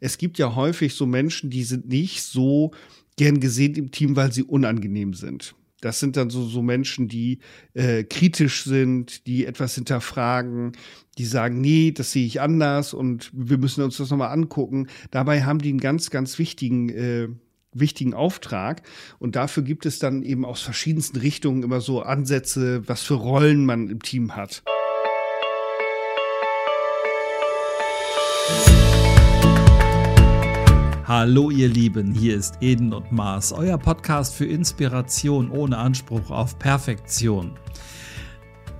Es gibt ja häufig so Menschen, die sind nicht so gern gesehen im Team, weil sie unangenehm sind. Das sind dann so, so Menschen, die äh, kritisch sind, die etwas hinterfragen, die sagen, nee, das sehe ich anders und wir müssen uns das nochmal angucken. Dabei haben die einen ganz, ganz wichtigen, äh, wichtigen Auftrag. Und dafür gibt es dann eben aus verschiedensten Richtungen immer so Ansätze, was für Rollen man im Team hat. Hallo ihr Lieben, hier ist Eden und Mars, euer Podcast für Inspiration ohne Anspruch auf Perfektion.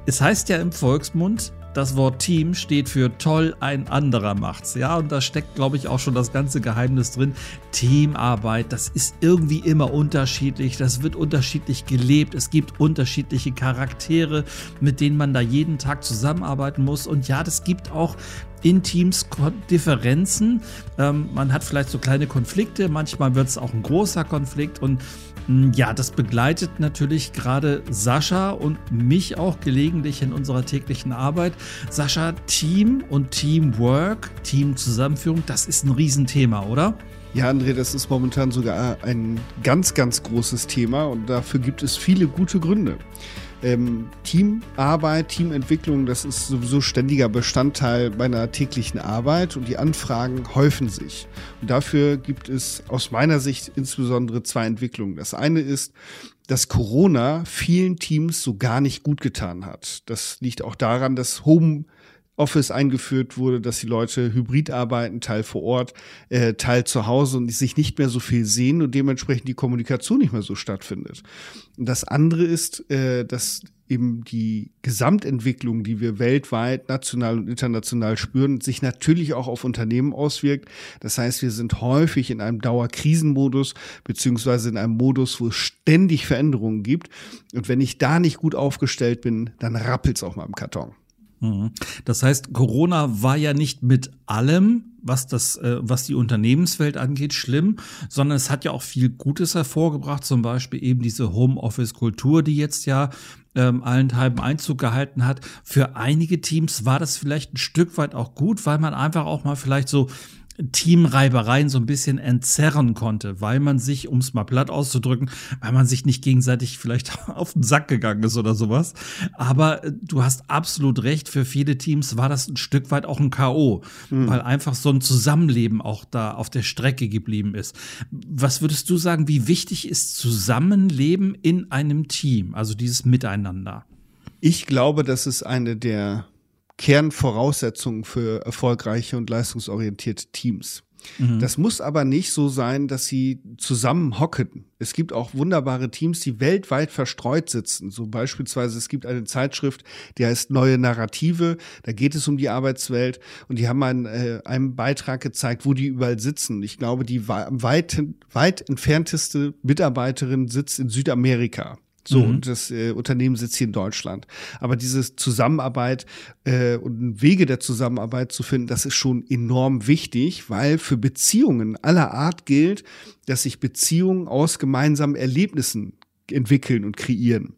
Es heißt ja im Volksmund, das Wort Team steht für toll, ein anderer macht's. Ja, und da steckt, glaube ich, auch schon das ganze Geheimnis drin. Teamarbeit, das ist irgendwie immer unterschiedlich. Das wird unterschiedlich gelebt. Es gibt unterschiedliche Charaktere, mit denen man da jeden Tag zusammenarbeiten muss. Und ja, das gibt auch in Teams Differenzen. Ähm, man hat vielleicht so kleine Konflikte, manchmal wird es auch ein großer Konflikt und ja, das begleitet natürlich gerade Sascha und mich auch gelegentlich in unserer täglichen Arbeit. Sascha, Team und Teamwork, Teamzusammenführung, das ist ein Riesenthema, oder? Ja, André, das ist momentan sogar ein ganz, ganz großes Thema und dafür gibt es viele gute Gründe. Ähm, Teamarbeit, Teamentwicklung, das ist sowieso ständiger Bestandteil meiner täglichen Arbeit und die Anfragen häufen sich. Und dafür gibt es aus meiner Sicht insbesondere zwei Entwicklungen. Das eine ist, dass Corona vielen Teams so gar nicht gut getan hat. Das liegt auch daran, dass Home Office eingeführt wurde, dass die Leute hybrid arbeiten, Teil vor Ort, äh, Teil zu Hause und sich nicht mehr so viel sehen und dementsprechend die Kommunikation nicht mehr so stattfindet. Und das andere ist, äh, dass eben die Gesamtentwicklung, die wir weltweit, national und international spüren, sich natürlich auch auf Unternehmen auswirkt. Das heißt, wir sind häufig in einem Dauerkrisenmodus, beziehungsweise in einem Modus, wo es ständig Veränderungen gibt. Und wenn ich da nicht gut aufgestellt bin, dann rappelt's auch mal im Karton. Mhm. Das heißt, Corona war ja nicht mit allem, was das, äh, was die Unternehmenswelt angeht, schlimm, sondern es hat ja auch viel Gutes hervorgebracht, zum Beispiel eben diese Homeoffice-Kultur, die jetzt ja ähm, allenthalben Einzug gehalten hat. Für einige Teams war das vielleicht ein Stück weit auch gut, weil man einfach auch mal vielleicht so Teamreibereien so ein bisschen entzerren konnte, weil man sich, um es mal platt auszudrücken, weil man sich nicht gegenseitig vielleicht auf den Sack gegangen ist oder sowas. Aber äh, du hast absolut recht, für viele Teams war das ein Stück weit auch ein K.O., mhm. weil einfach so ein Zusammenleben auch da auf der Strecke geblieben ist. Was würdest du sagen, wie wichtig ist Zusammenleben in einem Team, also dieses Miteinander? Ich glaube, das ist eine der Kernvoraussetzungen für erfolgreiche und leistungsorientierte Teams. Mhm. Das muss aber nicht so sein, dass sie zusammen hocken. Es gibt auch wunderbare Teams, die weltweit verstreut sitzen. So beispielsweise, es gibt eine Zeitschrift, die heißt Neue Narrative. Da geht es um die Arbeitswelt und die haben einen, äh, einen Beitrag gezeigt, wo die überall sitzen. Ich glaube, die weit, weit entfernteste Mitarbeiterin sitzt in Südamerika. So, mhm. und das äh, Unternehmen sitzt hier in Deutschland. Aber diese Zusammenarbeit äh, und Wege der Zusammenarbeit zu finden, das ist schon enorm wichtig, weil für Beziehungen aller Art gilt, dass sich Beziehungen aus gemeinsamen Erlebnissen entwickeln und kreieren.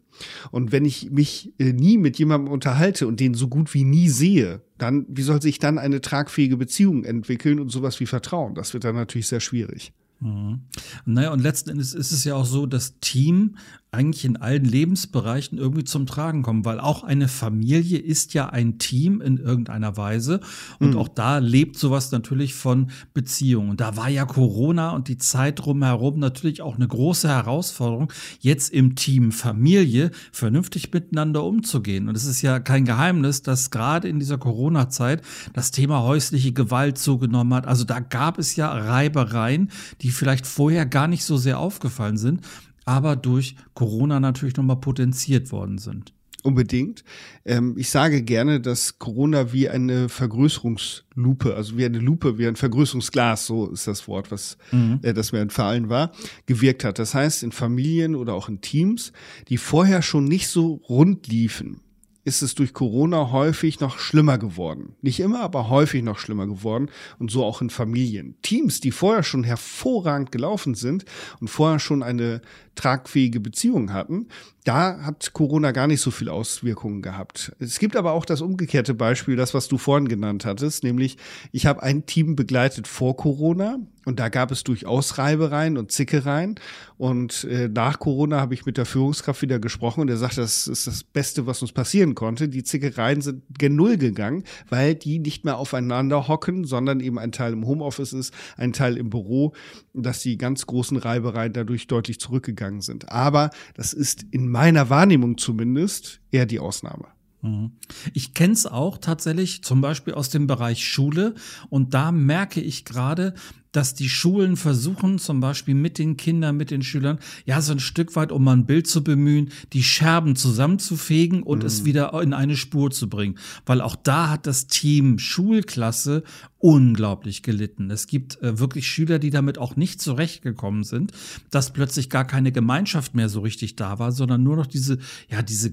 Und wenn ich mich äh, nie mit jemandem unterhalte und den so gut wie nie sehe, dann, wie soll sich dann eine tragfähige Beziehung entwickeln und sowas wie Vertrauen? Das wird dann natürlich sehr schwierig. Mhm. Naja, und letzten Endes ist es ja auch so, dass Team eigentlich in allen Lebensbereichen irgendwie zum Tragen kommen, weil auch eine Familie ist ja ein Team in irgendeiner Weise und mhm. auch da lebt sowas natürlich von Beziehungen. Und da war ja Corona und die Zeit drumherum natürlich auch eine große Herausforderung, jetzt im Team Familie vernünftig miteinander umzugehen. Und es ist ja kein Geheimnis, dass gerade in dieser Corona-Zeit das Thema häusliche Gewalt zugenommen hat. Also da gab es ja Reibereien, die vielleicht vorher gar nicht so sehr aufgefallen sind aber durch Corona natürlich nochmal potenziert worden sind. Unbedingt. Ähm, ich sage gerne, dass Corona wie eine Vergrößerungslupe, also wie eine Lupe, wie ein Vergrößerungsglas, so ist das Wort, was mhm. äh, das mir entfallen war, gewirkt hat. Das heißt, in Familien oder auch in Teams, die vorher schon nicht so rund liefen, ist es durch Corona häufig noch schlimmer geworden. Nicht immer, aber häufig noch schlimmer geworden und so auch in Familien. Teams, die vorher schon hervorragend gelaufen sind und vorher schon eine tragfähige Beziehung hatten, da hat Corona gar nicht so viel Auswirkungen gehabt. Es gibt aber auch das umgekehrte Beispiel, das, was du vorhin genannt hattest, nämlich ich habe ein Team begleitet vor Corona und da gab es durchaus Reibereien und Zickereien. Und äh, nach Corona habe ich mit der Führungskraft wieder gesprochen und er sagt, das ist das Beste, was uns passieren konnte. Die Zickereien sind gen Null gegangen, weil die nicht mehr aufeinander hocken, sondern eben ein Teil im Homeoffice ist, ein Teil im Büro, dass die ganz großen Reibereien dadurch deutlich zurückgegangen sind. Aber das ist in meiner Wahrnehmung zumindest eher die Ausnahme. Mhm. Ich kenne es auch tatsächlich, zum Beispiel aus dem Bereich Schule. Und da merke ich gerade, dass die Schulen versuchen, zum Beispiel mit den Kindern, mit den Schülern, ja, so ein Stück weit, um mal ein Bild zu bemühen, die Scherben zusammenzufegen und mhm. es wieder in eine Spur zu bringen. Weil auch da hat das Team Schulklasse unglaublich gelitten. Es gibt äh, wirklich Schüler, die damit auch nicht zurechtgekommen sind, dass plötzlich gar keine Gemeinschaft mehr so richtig da war, sondern nur noch diese, ja, diese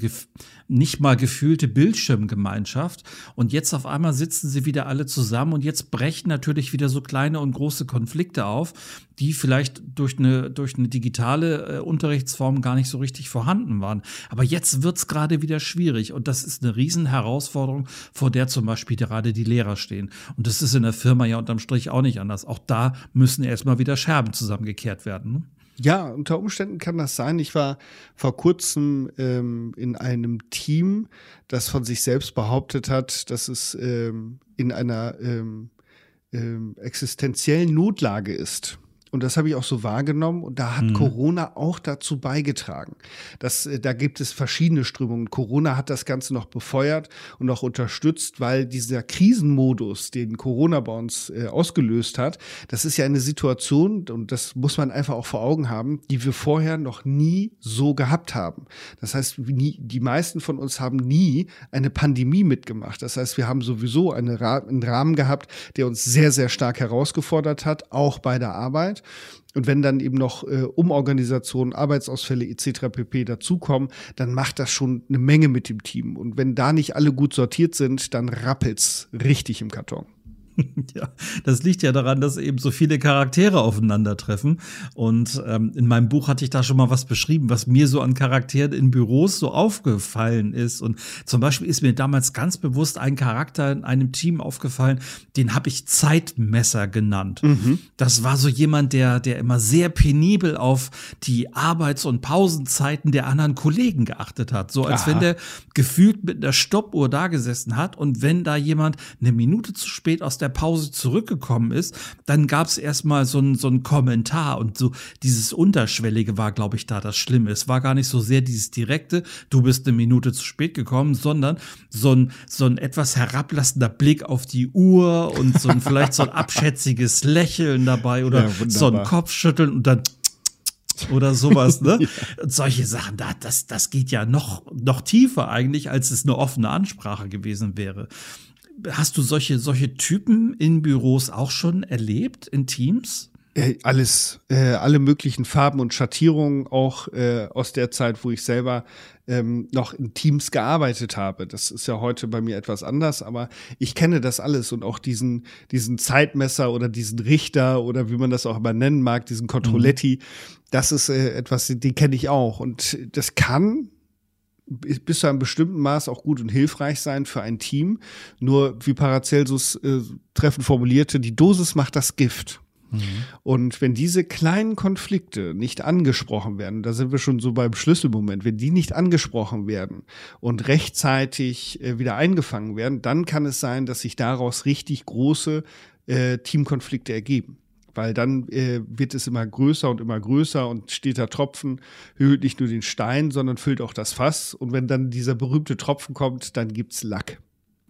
nicht mal gefühlte Bildschirmgemeinschaft. Und jetzt auf einmal sitzen sie wieder alle zusammen und jetzt brechen natürlich wieder so kleine und große Konflikte auf, die vielleicht durch eine, durch eine digitale äh, Unterrichtsform gar nicht so richtig vorhanden waren. Aber jetzt wird's gerade wieder schwierig und das ist eine Riesenherausforderung, vor der zum Beispiel gerade die Lehrer stehen. Und das ist in der Firma ja unterm Strich auch nicht anders. Auch da müssen erstmal wieder Scherben zusammengekehrt werden. Ne? Ja, unter Umständen kann das sein. Ich war vor kurzem ähm, in einem Team, das von sich selbst behauptet hat, dass es ähm, in einer ähm, existenziellen Notlage ist. Und das habe ich auch so wahrgenommen. Und da hat mhm. Corona auch dazu beigetragen. Das, äh, da gibt es verschiedene Strömungen. Corona hat das Ganze noch befeuert und auch unterstützt, weil dieser Krisenmodus, den Corona bei uns äh, ausgelöst hat, das ist ja eine Situation, und das muss man einfach auch vor Augen haben, die wir vorher noch nie so gehabt haben. Das heißt, nie, die meisten von uns haben nie eine Pandemie mitgemacht. Das heißt, wir haben sowieso eine, einen Rahmen gehabt, der uns sehr, sehr stark herausgefordert hat, auch bei der Arbeit. Und wenn dann eben noch äh, Umorganisationen, Arbeitsausfälle etc. pp. dazukommen, dann macht das schon eine Menge mit dem Team. Und wenn da nicht alle gut sortiert sind, dann rappelt's richtig im Karton. ja, das liegt ja daran, dass eben so viele Charaktere aufeinandertreffen. Und ähm, in meinem Buch hatte ich da schon mal was beschrieben, was mir so an Charakteren in Büros so aufgefallen ist. Und zum Beispiel ist mir damals ganz bewusst ein Charakter in einem Team aufgefallen, den habe ich Zeitmesser genannt. Mhm. Das war so jemand, der, der immer sehr penibel auf die Arbeits- und Pausenzeiten der anderen Kollegen geachtet hat. So als Aha. wenn der gefühlt mit einer Stoppuhr da gesessen hat und wenn da jemand eine Minute zu spät aus der der Pause zurückgekommen ist, dann gab es erstmal so ein, so Kommentar und so dieses Unterschwellige war, glaube ich, da das Schlimme. Es war gar nicht so sehr dieses direkte, du bist eine Minute zu spät gekommen, sondern so ein, so ein etwas herablassender Blick auf die Uhr und so ein, vielleicht so ein abschätziges Lächeln dabei oder ja, so ein Kopfschütteln und dann oder sowas, ne? ja. Solche Sachen, da, das, das geht ja noch, noch tiefer eigentlich, als es eine offene Ansprache gewesen wäre. Hast du solche, solche Typen in Büros auch schon erlebt, in Teams? Äh, alles, äh, alle möglichen Farben und Schattierungen, auch äh, aus der Zeit, wo ich selber ähm, noch in Teams gearbeitet habe. Das ist ja heute bei mir etwas anders, aber ich kenne das alles und auch diesen, diesen Zeitmesser oder diesen Richter oder wie man das auch immer nennen mag, diesen Controletti, mhm. das ist äh, etwas, die kenne ich auch. Und das kann bis zu einem bestimmten Maß auch gut und hilfreich sein für ein Team. Nur, wie Paracelsus äh, treffend formulierte, die Dosis macht das Gift. Mhm. Und wenn diese kleinen Konflikte nicht angesprochen werden, da sind wir schon so beim Schlüsselmoment, wenn die nicht angesprochen werden und rechtzeitig äh, wieder eingefangen werden, dann kann es sein, dass sich daraus richtig große äh, Teamkonflikte ergeben weil dann äh, wird es immer größer und immer größer und steter Tropfen höhlt nicht nur den Stein, sondern füllt auch das Fass. Und wenn dann dieser berühmte Tropfen kommt, dann gibt's Lack.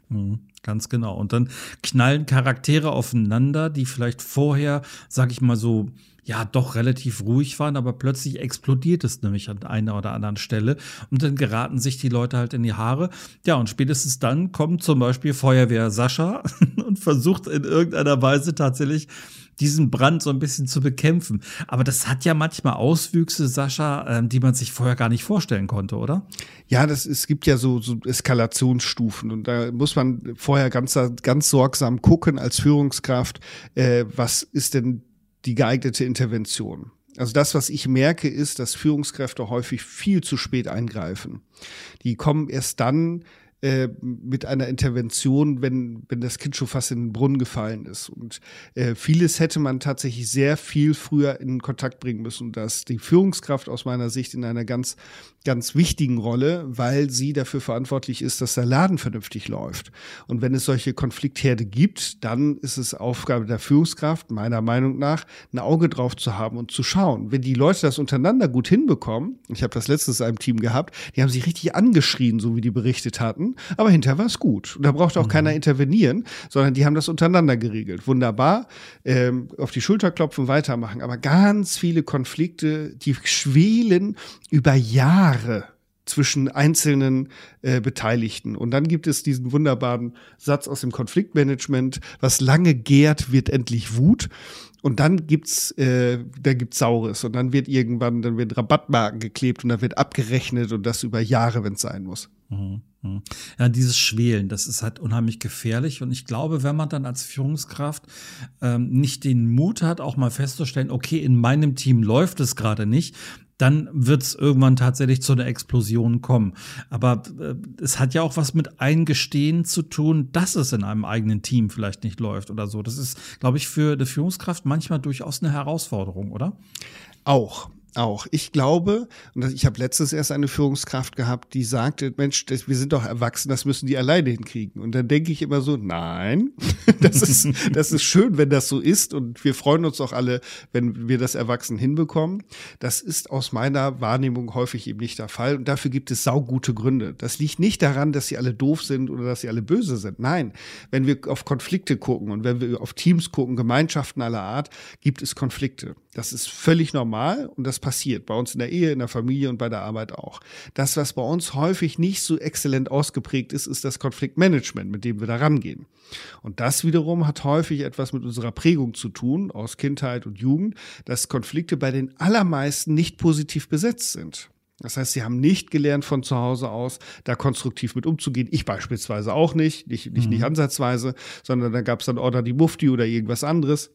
Mhm, ganz genau. Und dann knallen Charaktere aufeinander, die vielleicht vorher, sag ich mal so, ja, doch relativ ruhig waren, aber plötzlich explodiert es nämlich an einer oder anderen Stelle und dann geraten sich die Leute halt in die Haare. Ja, und spätestens dann kommt zum Beispiel Feuerwehr Sascha und versucht in irgendeiner Weise tatsächlich diesen Brand so ein bisschen zu bekämpfen. Aber das hat ja manchmal Auswüchse, Sascha, äh, die man sich vorher gar nicht vorstellen konnte, oder? Ja, das, es gibt ja so, so Eskalationsstufen und da muss man vorher ganz, ganz sorgsam gucken als Führungskraft, äh, was ist denn die geeignete Intervention. Also das, was ich merke, ist, dass Führungskräfte häufig viel zu spät eingreifen. Die kommen erst dann, äh, mit einer Intervention, wenn, wenn das Kind schon fast in den Brunnen gefallen ist. Und äh, vieles hätte man tatsächlich sehr viel früher in Kontakt bringen müssen. Und das die Führungskraft aus meiner Sicht in einer ganz, ganz wichtigen Rolle, weil sie dafür verantwortlich ist, dass der Laden vernünftig läuft. Und wenn es solche Konfliktherde gibt, dann ist es Aufgabe der Führungskraft, meiner Meinung nach, ein Auge drauf zu haben und zu schauen. Wenn die Leute das untereinander gut hinbekommen, ich habe das letztes in einem Team gehabt, die haben sich richtig angeschrien, so wie die berichtet hatten aber hinterher war es gut. Und da brauchte auch mhm. keiner intervenieren, sondern die haben das untereinander geregelt. Wunderbar, ähm, auf die Schulter klopfen, weitermachen. Aber ganz viele Konflikte, die schwelen über Jahre zwischen einzelnen äh, Beteiligten. Und dann gibt es diesen wunderbaren Satz aus dem Konfliktmanagement, was lange gärt, wird endlich Wut. Und dann gibt's, äh, da gibt's Saures. Und dann wird irgendwann, dann wird Rabattmarken geklebt und dann wird abgerechnet und das über Jahre, wenn es sein muss. Mhm. mhm. Ja, dieses Schwelen, das ist halt unheimlich gefährlich. Und ich glaube, wenn man dann als Führungskraft ähm, nicht den Mut hat, auch mal festzustellen, okay, in meinem Team läuft es gerade nicht, dann wird es irgendwann tatsächlich zu einer Explosion kommen. Aber äh, es hat ja auch was mit Eingestehen zu tun, dass es in einem eigenen Team vielleicht nicht läuft oder so. Das ist, glaube ich, für die Führungskraft manchmal durchaus eine Herausforderung, oder? Auch auch. Ich glaube, und ich habe letztes erst eine Führungskraft gehabt, die sagte, Mensch, das, wir sind doch erwachsen, das müssen die alleine hinkriegen. Und dann denke ich immer so, nein, das ist, das ist schön, wenn das so ist. Und wir freuen uns auch alle, wenn wir das erwachsen hinbekommen. Das ist aus meiner Wahrnehmung häufig eben nicht der Fall. Und dafür gibt es saugute Gründe. Das liegt nicht daran, dass sie alle doof sind oder dass sie alle böse sind. Nein, wenn wir auf Konflikte gucken und wenn wir auf Teams gucken, Gemeinschaften aller Art, gibt es Konflikte. Das ist völlig normal und das passiert bei uns in der Ehe, in der Familie und bei der Arbeit auch. Das, was bei uns häufig nicht so exzellent ausgeprägt ist, ist das Konfliktmanagement, mit dem wir da rangehen. Und das wiederum hat häufig etwas mit unserer Prägung zu tun, aus Kindheit und Jugend, dass Konflikte bei den allermeisten nicht positiv besetzt sind. Das heißt, sie haben nicht gelernt von zu Hause aus, da konstruktiv mit umzugehen. Ich beispielsweise auch nicht, nicht, nicht, mhm. nicht ansatzweise, sondern da gab es dann Order die Mufti oder irgendwas anderes.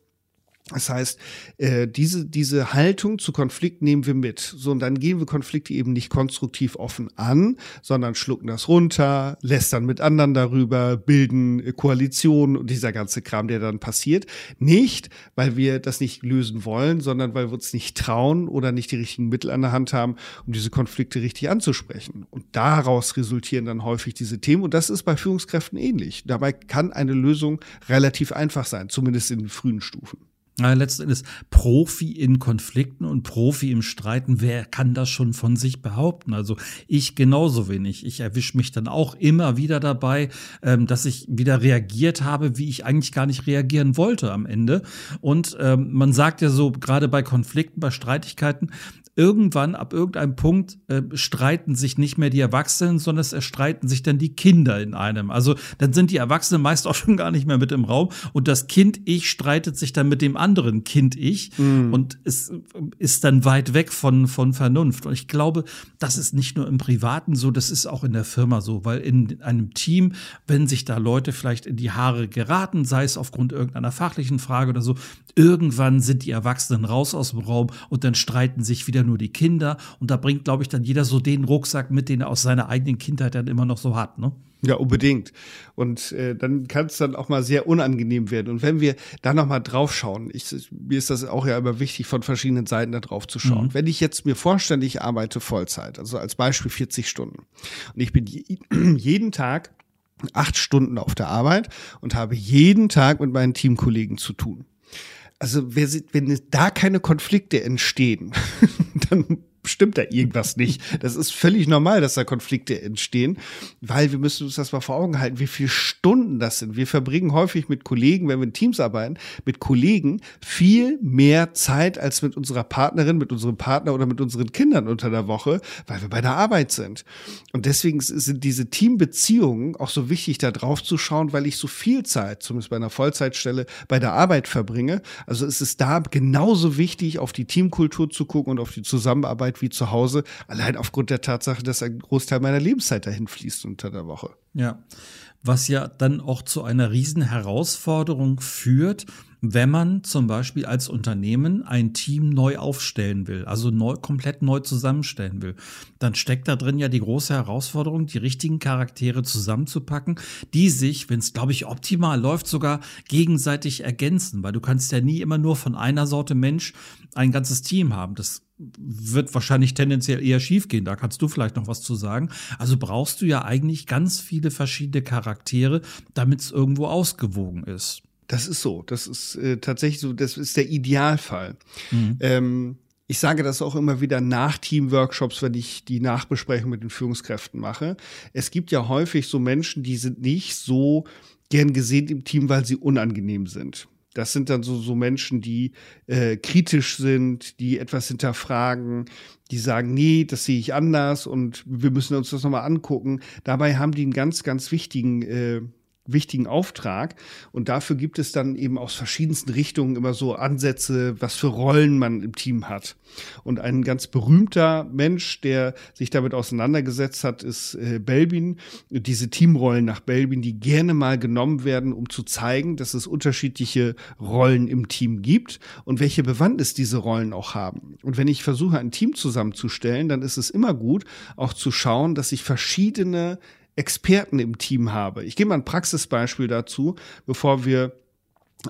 Das heißt, äh, diese, diese Haltung zu Konflikt nehmen wir mit. So, und dann gehen wir Konflikte eben nicht konstruktiv offen an, sondern schlucken das runter, lästern mit anderen darüber, bilden äh, Koalitionen und dieser ganze Kram, der dann passiert. Nicht, weil wir das nicht lösen wollen, sondern weil wir uns nicht trauen oder nicht die richtigen Mittel an der Hand haben, um diese Konflikte richtig anzusprechen. Und daraus resultieren dann häufig diese Themen. Und das ist bei Führungskräften ähnlich. Dabei kann eine Lösung relativ einfach sein, zumindest in den frühen Stufen. Ja, letzten Endes Profi in Konflikten und Profi im Streiten. Wer kann das schon von sich behaupten? Also ich genauso wenig. Ich erwische mich dann auch immer wieder dabei, ähm, dass ich wieder reagiert habe, wie ich eigentlich gar nicht reagieren wollte am Ende. Und ähm, man sagt ja so, gerade bei Konflikten, bei Streitigkeiten, irgendwann, ab irgendeinem Punkt, äh, streiten sich nicht mehr die Erwachsenen, sondern es streiten sich dann die Kinder in einem. Also dann sind die Erwachsenen meist auch schon gar nicht mehr mit im Raum und das Kind-Ich streitet sich dann mit dem anderen Kind-Ich mm. und es ist dann weit weg von, von Vernunft. Und ich glaube, das ist nicht nur im Privaten so, das ist auch in der Firma so, weil in einem Team, wenn sich da Leute vielleicht in die Haare geraten, sei es aufgrund irgendeiner fachlichen Frage oder so, irgendwann sind die Erwachsenen raus aus dem Raum und dann streiten sich wieder nur die Kinder. Und da bringt, glaube ich, dann jeder so den Rucksack mit, den er aus seiner eigenen Kindheit dann immer noch so hat. Ne? Ja, unbedingt. Und äh, dann kann es dann auch mal sehr unangenehm werden. Und wenn wir da noch mal drauf schauen, ich, mir ist das auch ja immer wichtig, von verschiedenen Seiten da drauf zu schauen. Mhm. Wenn ich jetzt mir vorstelle, ich arbeite Vollzeit, also als Beispiel 40 Stunden, und ich bin jeden Tag acht Stunden auf der Arbeit und habe jeden Tag mit meinen Teamkollegen zu tun also wenn da keine Konflikte entstehen, dann stimmt da irgendwas nicht. Das ist völlig normal, dass da Konflikte entstehen, weil wir müssen uns das mal vor Augen halten, wie viele Stunden das sind. Wir verbringen häufig mit Kollegen, wenn wir in Teams arbeiten, mit Kollegen viel mehr Zeit als mit unserer Partnerin, mit unserem Partner oder mit unseren Kindern unter der Woche, weil wir bei der Arbeit sind. Und deswegen sind diese Teambeziehungen auch so wichtig, da drauf zu schauen, weil ich so viel Zeit, zumindest bei einer Vollzeitstelle, bei der Arbeit verbringe. Also ist es da genauso wichtig, auf die Teamkultur zu gucken und auf die Zusammenarbeit wie zu Hause, allein aufgrund der Tatsache, dass ein Großteil meiner Lebenszeit dahin fließt unter der Woche. Ja, was ja dann auch zu einer riesen Herausforderung führt, wenn man zum Beispiel als Unternehmen ein Team neu aufstellen will, also neu, komplett neu zusammenstellen will, dann steckt da drin ja die große Herausforderung, die richtigen Charaktere zusammenzupacken, die sich, wenn es, glaube ich, optimal läuft, sogar gegenseitig ergänzen, weil du kannst ja nie immer nur von einer Sorte Mensch ein ganzes Team haben. Das wird wahrscheinlich tendenziell eher schief gehen. Da kannst du vielleicht noch was zu sagen. Also brauchst du ja eigentlich ganz viele verschiedene Charaktere, damit es irgendwo ausgewogen ist. Das ist so. Das ist äh, tatsächlich so. Das ist der Idealfall. Mhm. Ähm, ich sage das auch immer wieder nach Teamworkshops, wenn ich die Nachbesprechung mit den Führungskräften mache. Es gibt ja häufig so Menschen, die sind nicht so gern gesehen im Team, weil sie unangenehm sind. Das sind dann so, so Menschen, die äh, kritisch sind, die etwas hinterfragen, die sagen, nee, das sehe ich anders und wir müssen uns das nochmal angucken. Dabei haben die einen ganz, ganz wichtigen äh, wichtigen Auftrag. Und dafür gibt es dann eben aus verschiedensten Richtungen immer so Ansätze, was für Rollen man im Team hat. Und ein ganz berühmter Mensch, der sich damit auseinandergesetzt hat, ist äh, Belbin. Diese Teamrollen nach Belbin, die gerne mal genommen werden, um zu zeigen, dass es unterschiedliche Rollen im Team gibt und welche Bewandtnis diese Rollen auch haben. Und wenn ich versuche, ein Team zusammenzustellen, dann ist es immer gut, auch zu schauen, dass ich verschiedene Experten im Team habe. Ich gebe mal ein Praxisbeispiel dazu, bevor wir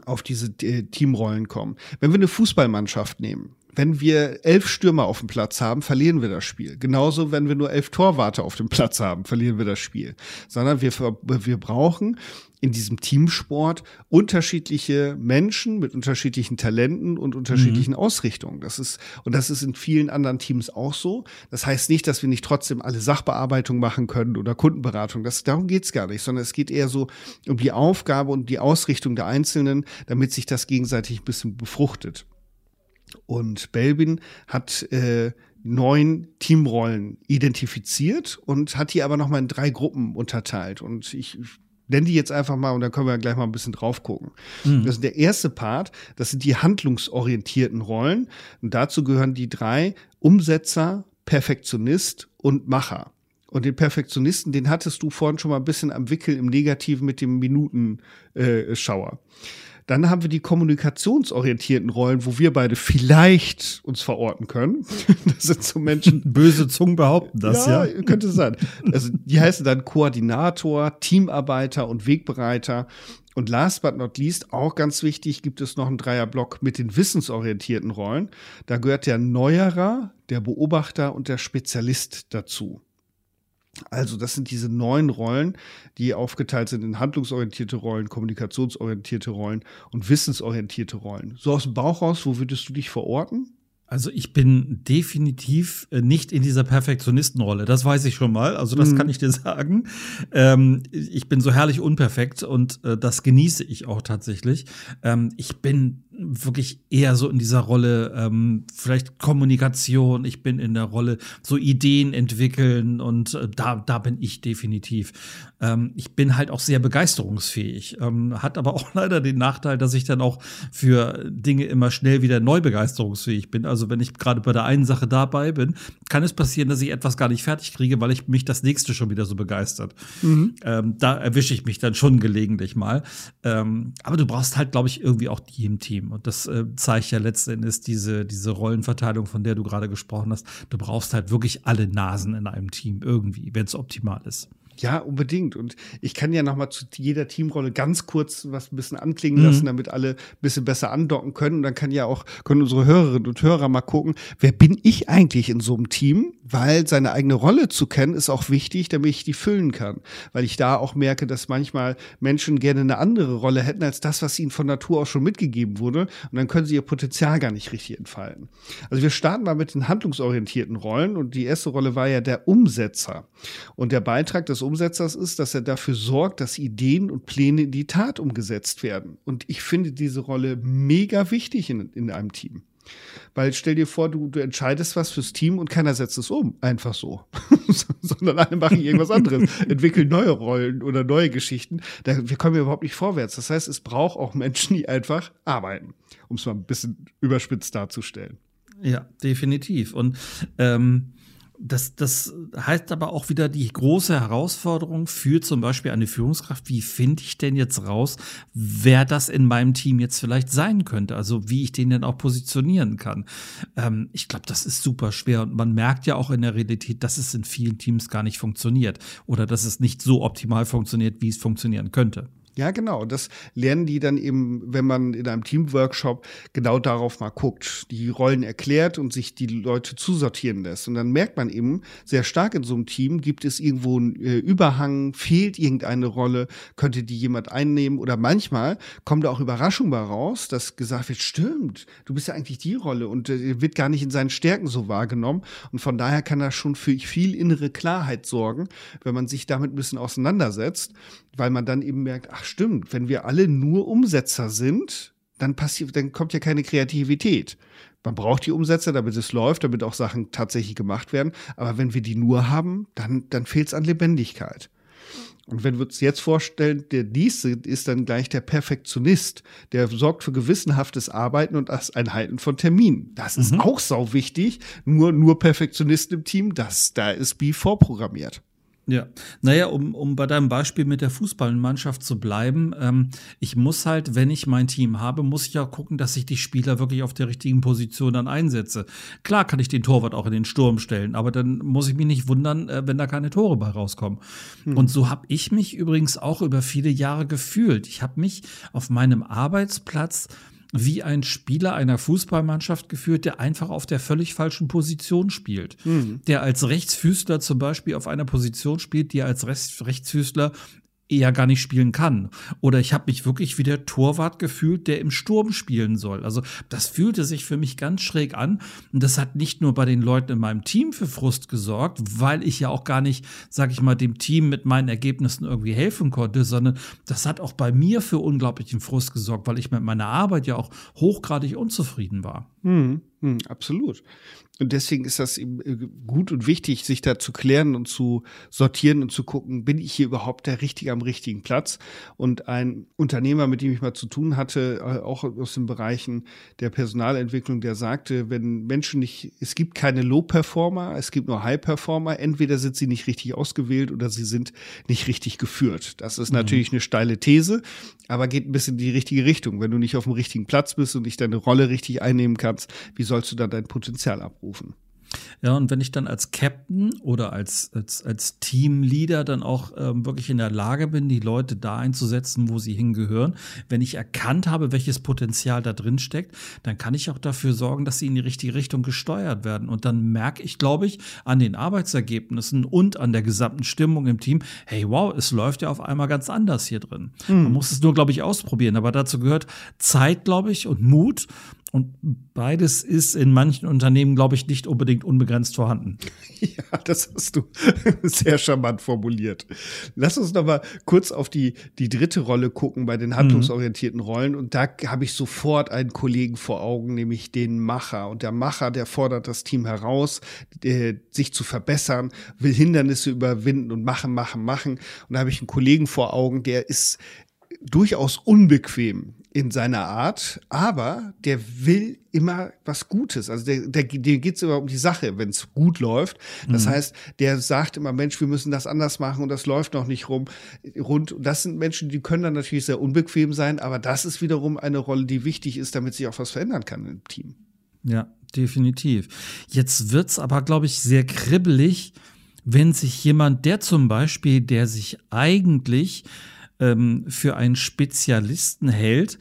auf diese äh, Teamrollen kommen. Wenn wir eine Fußballmannschaft nehmen, wenn wir elf Stürmer auf dem Platz haben, verlieren wir das Spiel. Genauso, wenn wir nur elf Torwarte auf dem Platz haben, verlieren wir das Spiel. Sondern wir, wir brauchen in diesem Teamsport unterschiedliche Menschen mit unterschiedlichen Talenten und unterschiedlichen mhm. Ausrichtungen. Das ist, und das ist in vielen anderen Teams auch so. Das heißt nicht, dass wir nicht trotzdem alle Sachbearbeitung machen können oder Kundenberatung. Das, darum geht's gar nicht, sondern es geht eher so um die Aufgabe und die Ausrichtung der Einzelnen, damit sich das gegenseitig ein bisschen befruchtet. Und Belbin hat äh, neun Teamrollen identifiziert und hat die aber nochmal in drei Gruppen unterteilt. Und ich nenne die jetzt einfach mal und dann können wir gleich mal ein bisschen drauf gucken. Mhm. Das ist der erste Part, das sind die handlungsorientierten Rollen. Und dazu gehören die drei Umsetzer, Perfektionist und Macher. Und den Perfektionisten, den hattest du vorhin schon mal ein bisschen am Wickel im Negativen mit dem Minutenschauer. Äh, dann haben wir die kommunikationsorientierten Rollen, wo wir beide vielleicht uns verorten können. Das sind so Menschen. Böse Zungen behaupten das, ja. ja. Könnte sein. Also, die heißen dann Koordinator, Teamarbeiter und Wegbereiter. Und last but not least, auch ganz wichtig, gibt es noch einen Dreierblock mit den wissensorientierten Rollen. Da gehört der Neuerer, der Beobachter und der Spezialist dazu. Also das sind diese neun Rollen, die aufgeteilt sind in handlungsorientierte Rollen, kommunikationsorientierte Rollen und wissensorientierte Rollen. So aus dem Bauch raus, wo würdest du dich verorten? Also ich bin definitiv äh, nicht in dieser Perfektionistenrolle. Das weiß ich schon mal. Also das mhm. kann ich dir sagen. Ähm, ich bin so herrlich unperfekt und äh, das genieße ich auch tatsächlich. Ähm, ich bin wirklich eher so in dieser Rolle, ähm, vielleicht Kommunikation, ich bin in der Rolle so Ideen entwickeln und äh, da, da bin ich definitiv. Ähm, ich bin halt auch sehr begeisterungsfähig, ähm, hat aber auch leider den Nachteil, dass ich dann auch für Dinge immer schnell wieder neu begeisterungsfähig bin. Also wenn ich gerade bei der einen Sache dabei bin, kann es passieren, dass ich etwas gar nicht fertig kriege, weil ich mich das nächste schon wieder so begeistert. Mhm. Ähm, da erwische ich mich dann schon gelegentlich mal. Ähm, aber du brauchst halt, glaube ich, irgendwie auch die im Team. Und das äh, zeigt ja letztendlich diese, diese Rollenverteilung, von der du gerade gesprochen hast. Du brauchst halt wirklich alle Nasen in einem Team irgendwie, wenn es optimal ist. Ja, unbedingt. Und ich kann ja noch mal zu jeder Teamrolle ganz kurz was ein bisschen anklingen lassen, mhm. damit alle ein bisschen besser andocken können. Und dann kann ja auch, können unsere Hörerinnen und Hörer mal gucken, wer bin ich eigentlich in so einem Team? Weil seine eigene Rolle zu kennen, ist auch wichtig, damit ich die füllen kann. Weil ich da auch merke, dass manchmal Menschen gerne eine andere Rolle hätten als das, was ihnen von Natur aus schon mitgegeben wurde. Und dann können sie ihr Potenzial gar nicht richtig entfalten. Also wir starten mal mit den handlungsorientierten Rollen. Und die erste Rolle war ja der Umsetzer. Und der Beitrag des Umsetzers ist, dass er dafür sorgt, dass Ideen und Pläne in die Tat umgesetzt werden. Und ich finde diese Rolle mega wichtig in, in einem Team. Weil stell dir vor, du, du entscheidest was fürs Team und keiner setzt es um. Einfach so. Sondern alle machen irgendwas anderes, entwickeln neue Rollen oder neue Geschichten. Da, wir kommen ja überhaupt nicht vorwärts. Das heißt, es braucht auch Menschen, die einfach arbeiten, um es mal ein bisschen überspitzt darzustellen. Ja, definitiv. Und ähm, das, das heißt aber auch wieder die große Herausforderung für zum Beispiel eine Führungskraft. Wie finde ich denn jetzt raus, wer das in meinem Team jetzt vielleicht sein könnte? Also wie ich den denn auch positionieren kann. Ähm, ich glaube, das ist super schwer und man merkt ja auch in der Realität, dass es in vielen Teams gar nicht funktioniert oder dass es nicht so optimal funktioniert, wie es funktionieren könnte. Ja, genau. Das lernen die dann eben, wenn man in einem Teamworkshop genau darauf mal guckt, die Rollen erklärt und sich die Leute zusortieren lässt. Und dann merkt man eben sehr stark in so einem Team, gibt es irgendwo einen äh, Überhang, fehlt irgendeine Rolle, könnte die jemand einnehmen oder manchmal kommt da auch Überraschung bei raus, dass gesagt wird, stimmt, du bist ja eigentlich die Rolle und äh, wird gar nicht in seinen Stärken so wahrgenommen. Und von daher kann das schon für viel innere Klarheit sorgen, wenn man sich damit ein bisschen auseinandersetzt, weil man dann eben merkt, ach stimmt, wenn wir alle nur Umsetzer sind, dann passiert, dann kommt ja keine Kreativität. Man braucht die Umsetzer, damit es läuft, damit auch Sachen tatsächlich gemacht werden. Aber wenn wir die nur haben, dann, dann fehlt es an Lebendigkeit. Und wenn wir uns jetzt vorstellen, der nächste ist dann gleich der Perfektionist, der sorgt für gewissenhaftes Arbeiten und das Einhalten von Terminen. Das ist mhm. auch sau wichtig. Nur, nur Perfektionisten im Team, das, da ist B vorprogrammiert. Ja, naja, um, um bei deinem Beispiel mit der Fußballmannschaft zu bleiben, ähm, ich muss halt, wenn ich mein Team habe, muss ich ja gucken, dass ich die Spieler wirklich auf der richtigen Position dann einsetze. Klar kann ich den Torwart auch in den Sturm stellen, aber dann muss ich mich nicht wundern, äh, wenn da keine Tore bei rauskommen. Hm. Und so habe ich mich übrigens auch über viele Jahre gefühlt. Ich habe mich auf meinem Arbeitsplatz wie ein Spieler einer Fußballmannschaft geführt, der einfach auf der völlig falschen Position spielt. Mhm. Der als Rechtsfüßler zum Beispiel auf einer Position spielt, die als Rechtsfüßler eher gar nicht spielen kann. Oder ich habe mich wirklich wie der Torwart gefühlt, der im Sturm spielen soll. Also das fühlte sich für mich ganz schräg an. Und das hat nicht nur bei den Leuten in meinem Team für Frust gesorgt, weil ich ja auch gar nicht, sag ich mal, dem Team mit meinen Ergebnissen irgendwie helfen konnte, sondern das hat auch bei mir für unglaublichen Frust gesorgt, weil ich mit meiner Arbeit ja auch hochgradig unzufrieden war. Hm, hm, absolut. Und deswegen ist das eben äh, gut und wichtig, sich da zu klären und zu sortieren und zu gucken, bin ich hier überhaupt der Richtige am richtigen Platz? Und ein Unternehmer, mit dem ich mal zu tun hatte, äh, auch aus den Bereichen der Personalentwicklung, der sagte, wenn Menschen nicht, es gibt keine Low-Performer, es gibt nur High-Performer, entweder sind sie nicht richtig ausgewählt oder sie sind nicht richtig geführt. Das ist mhm. natürlich eine steile These, aber geht ein bisschen in die richtige Richtung. Wenn du nicht auf dem richtigen Platz bist und nicht deine Rolle richtig einnehmen kannst, wie sollst du dann dein Potenzial abrufen? rufen. Ja, und wenn ich dann als Captain oder als, als, als Teamleader dann auch ähm, wirklich in der Lage bin, die Leute da einzusetzen, wo sie hingehören, wenn ich erkannt habe, welches Potenzial da drin steckt, dann kann ich auch dafür sorgen, dass sie in die richtige Richtung gesteuert werden. Und dann merke ich, glaube ich, an den Arbeitsergebnissen und an der gesamten Stimmung im Team, hey, wow, es läuft ja auf einmal ganz anders hier drin. Mhm. Man muss es nur, glaube ich, ausprobieren. Aber dazu gehört Zeit, glaube ich, und Mut. Und beides ist in manchen Unternehmen, glaube ich, nicht unbedingt unbegrenzt vorhanden. Ja, das hast du sehr charmant formuliert. Lass uns noch mal kurz auf die, die dritte Rolle gucken bei den handlungsorientierten Rollen. Und da habe ich sofort einen Kollegen vor Augen, nämlich den Macher. Und der Macher, der fordert das Team heraus, äh, sich zu verbessern, will Hindernisse überwinden und machen, machen, machen. Und da habe ich einen Kollegen vor Augen, der ist durchaus unbequem in seiner Art, aber der will immer was Gutes. Also der, der, der geht es immer um die Sache, wenn es gut läuft. Das mhm. heißt, der sagt immer, Mensch, wir müssen das anders machen und das läuft noch nicht rum, rund. Und das sind Menschen, die können dann natürlich sehr unbequem sein, aber das ist wiederum eine Rolle, die wichtig ist, damit sich auch was verändern kann im Team. Ja, definitiv. Jetzt wird's aber, glaube ich, sehr kribbelig, wenn sich jemand, der zum Beispiel, der sich eigentlich ähm, für einen Spezialisten hält,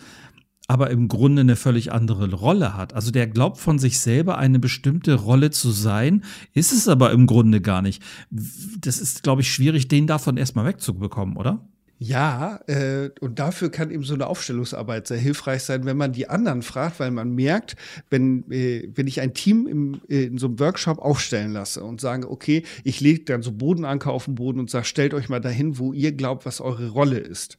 aber im Grunde eine völlig andere Rolle hat. Also der glaubt von sich selber eine bestimmte Rolle zu sein, ist es aber im Grunde gar nicht. Das ist, glaube ich, schwierig, den davon erstmal wegzubekommen, oder? Ja, äh, und dafür kann eben so eine Aufstellungsarbeit sehr hilfreich sein, wenn man die anderen fragt, weil man merkt, wenn, äh, wenn ich ein Team im, äh, in so einem Workshop aufstellen lasse und sage, okay, ich lege dann so Bodenanker auf den Boden und sage, stellt euch mal dahin, wo ihr glaubt, was eure Rolle ist.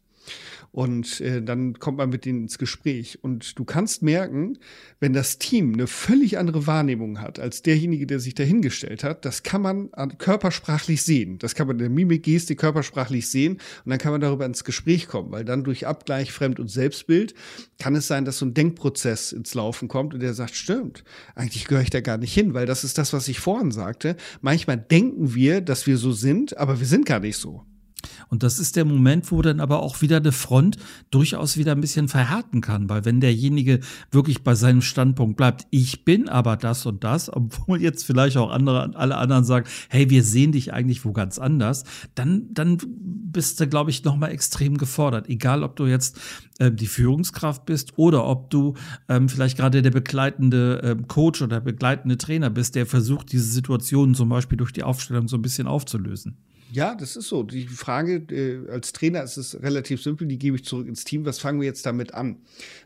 Und äh, dann kommt man mit denen ins Gespräch. Und du kannst merken, wenn das Team eine völlig andere Wahrnehmung hat als derjenige, der sich dahingestellt hat, das kann man körpersprachlich sehen. Das kann man in der Mimik, Gestik körpersprachlich sehen. Und dann kann man darüber ins Gespräch kommen, weil dann durch Abgleich Fremd- und Selbstbild kann es sein, dass so ein Denkprozess ins Laufen kommt und der sagt, stimmt, eigentlich gehöre ich da gar nicht hin, weil das ist das, was ich vorhin sagte. Manchmal denken wir, dass wir so sind, aber wir sind gar nicht so. Und das ist der Moment, wo dann aber auch wieder eine Front durchaus wieder ein bisschen verhärten kann, weil wenn derjenige wirklich bei seinem Standpunkt bleibt, ich bin aber das und das, obwohl jetzt vielleicht auch andere, alle anderen sagen, hey, wir sehen dich eigentlich wo ganz anders, dann, dann bist du, glaube ich, nochmal extrem gefordert. Egal, ob du jetzt äh, die Führungskraft bist oder ob du ähm, vielleicht gerade der begleitende äh, Coach oder begleitende Trainer bist, der versucht, diese Situation zum Beispiel durch die Aufstellung so ein bisschen aufzulösen. Ja, das ist so. Die Frage äh, als Trainer ist es relativ simpel, die gebe ich zurück ins Team. Was fangen wir jetzt damit an?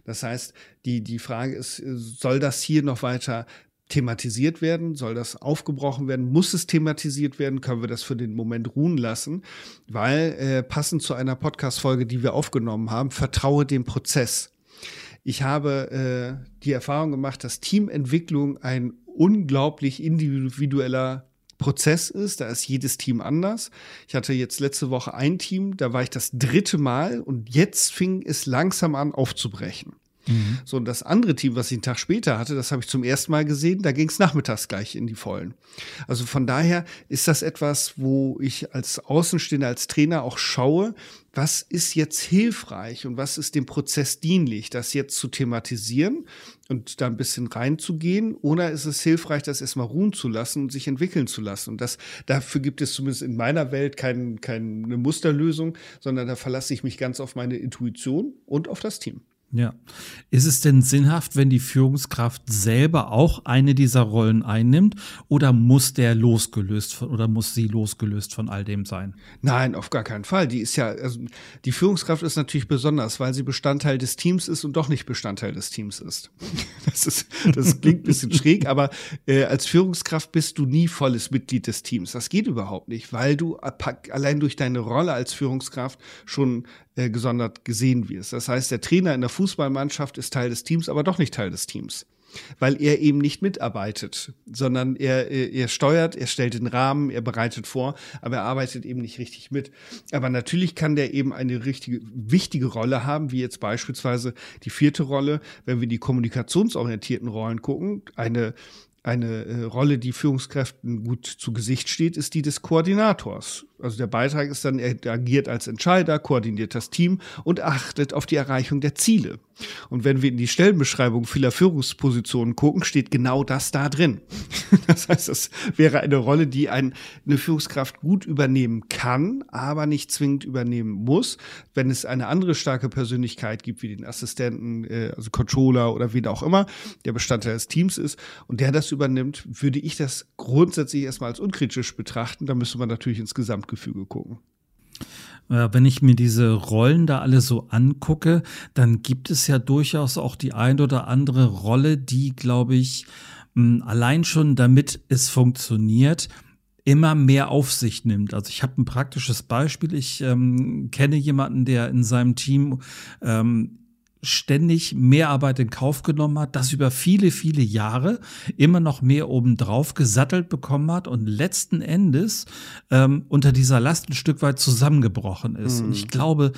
Das heißt, die, die Frage ist, äh, soll das hier noch weiter thematisiert werden? Soll das aufgebrochen werden? Muss es thematisiert werden? Können wir das für den Moment ruhen lassen? Weil äh, passend zu einer Podcast-Folge, die wir aufgenommen haben, vertraue dem Prozess. Ich habe äh, die Erfahrung gemacht, dass Teamentwicklung ein unglaublich individueller Prozess ist. Da ist jedes Team anders. Ich hatte jetzt letzte Woche ein Team, da war ich das dritte Mal und jetzt fing es langsam an aufzubrechen. Mhm. So, und das andere Team, was ich einen Tag später hatte, das habe ich zum ersten Mal gesehen, da ging es nachmittags gleich in die Vollen. Also von daher ist das etwas, wo ich als Außenstehender, als Trainer auch schaue, was ist jetzt hilfreich und was ist dem Prozess dienlich, das jetzt zu thematisieren und da ein bisschen reinzugehen, oder ist es hilfreich, das erstmal ruhen zu lassen und sich entwickeln zu lassen? Und das, dafür gibt es zumindest in meiner Welt kein, keine Musterlösung, sondern da verlasse ich mich ganz auf meine Intuition und auf das Team. Ja. Ist es denn sinnhaft, wenn die Führungskraft selber auch eine dieser Rollen einnimmt oder muss der losgelöst von, oder muss sie losgelöst von all dem sein? Nein, auf gar keinen Fall. Die ist ja, also die Führungskraft ist natürlich besonders, weil sie Bestandteil des Teams ist und doch nicht Bestandteil des Teams ist. Das ist, das klingt ein bisschen schräg, aber äh, als Führungskraft bist du nie volles Mitglied des Teams. Das geht überhaupt nicht, weil du allein durch deine Rolle als Führungskraft schon äh, gesondert gesehen wirst. Das heißt, der Trainer in der Fußballmannschaft ist Teil des Teams, aber doch nicht Teil des Teams weil er eben nicht mitarbeitet, sondern er, er, steuert, er stellt den Rahmen, er bereitet vor, aber er arbeitet eben nicht richtig mit. Aber natürlich kann der eben eine richtige, wichtige Rolle haben, wie jetzt beispielsweise die vierte Rolle, wenn wir die kommunikationsorientierten Rollen gucken, eine eine äh, Rolle, die Führungskräften gut zu Gesicht steht, ist die des Koordinators. Also der Beitrag ist dann, er agiert als Entscheider, koordiniert das Team und achtet auf die Erreichung der Ziele. Und wenn wir in die Stellenbeschreibung vieler Führungspositionen gucken, steht genau das da drin. Das heißt, das wäre eine Rolle, die ein, eine Führungskraft gut übernehmen kann, aber nicht zwingend übernehmen muss. Wenn es eine andere starke Persönlichkeit gibt, wie den Assistenten, äh, also Controller oder wen auch immer, der Bestandteil des Teams ist und der das übernimmt, würde ich das grundsätzlich erstmal als unkritisch betrachten. Da müsste man natürlich ins Gesamtgefüge gucken. Wenn ich mir diese Rollen da alle so angucke, dann gibt es ja durchaus auch die ein oder andere Rolle, die, glaube ich, allein schon damit es funktioniert, immer mehr auf sich nimmt. Also ich habe ein praktisches Beispiel. Ich ähm, kenne jemanden, der in seinem Team ähm, ständig mehr Arbeit in Kauf genommen hat, das über viele, viele Jahre immer noch mehr obendrauf gesattelt bekommen hat und letzten Endes ähm, unter dieser Last ein Stück weit zusammengebrochen ist. Mhm. Und ich glaube,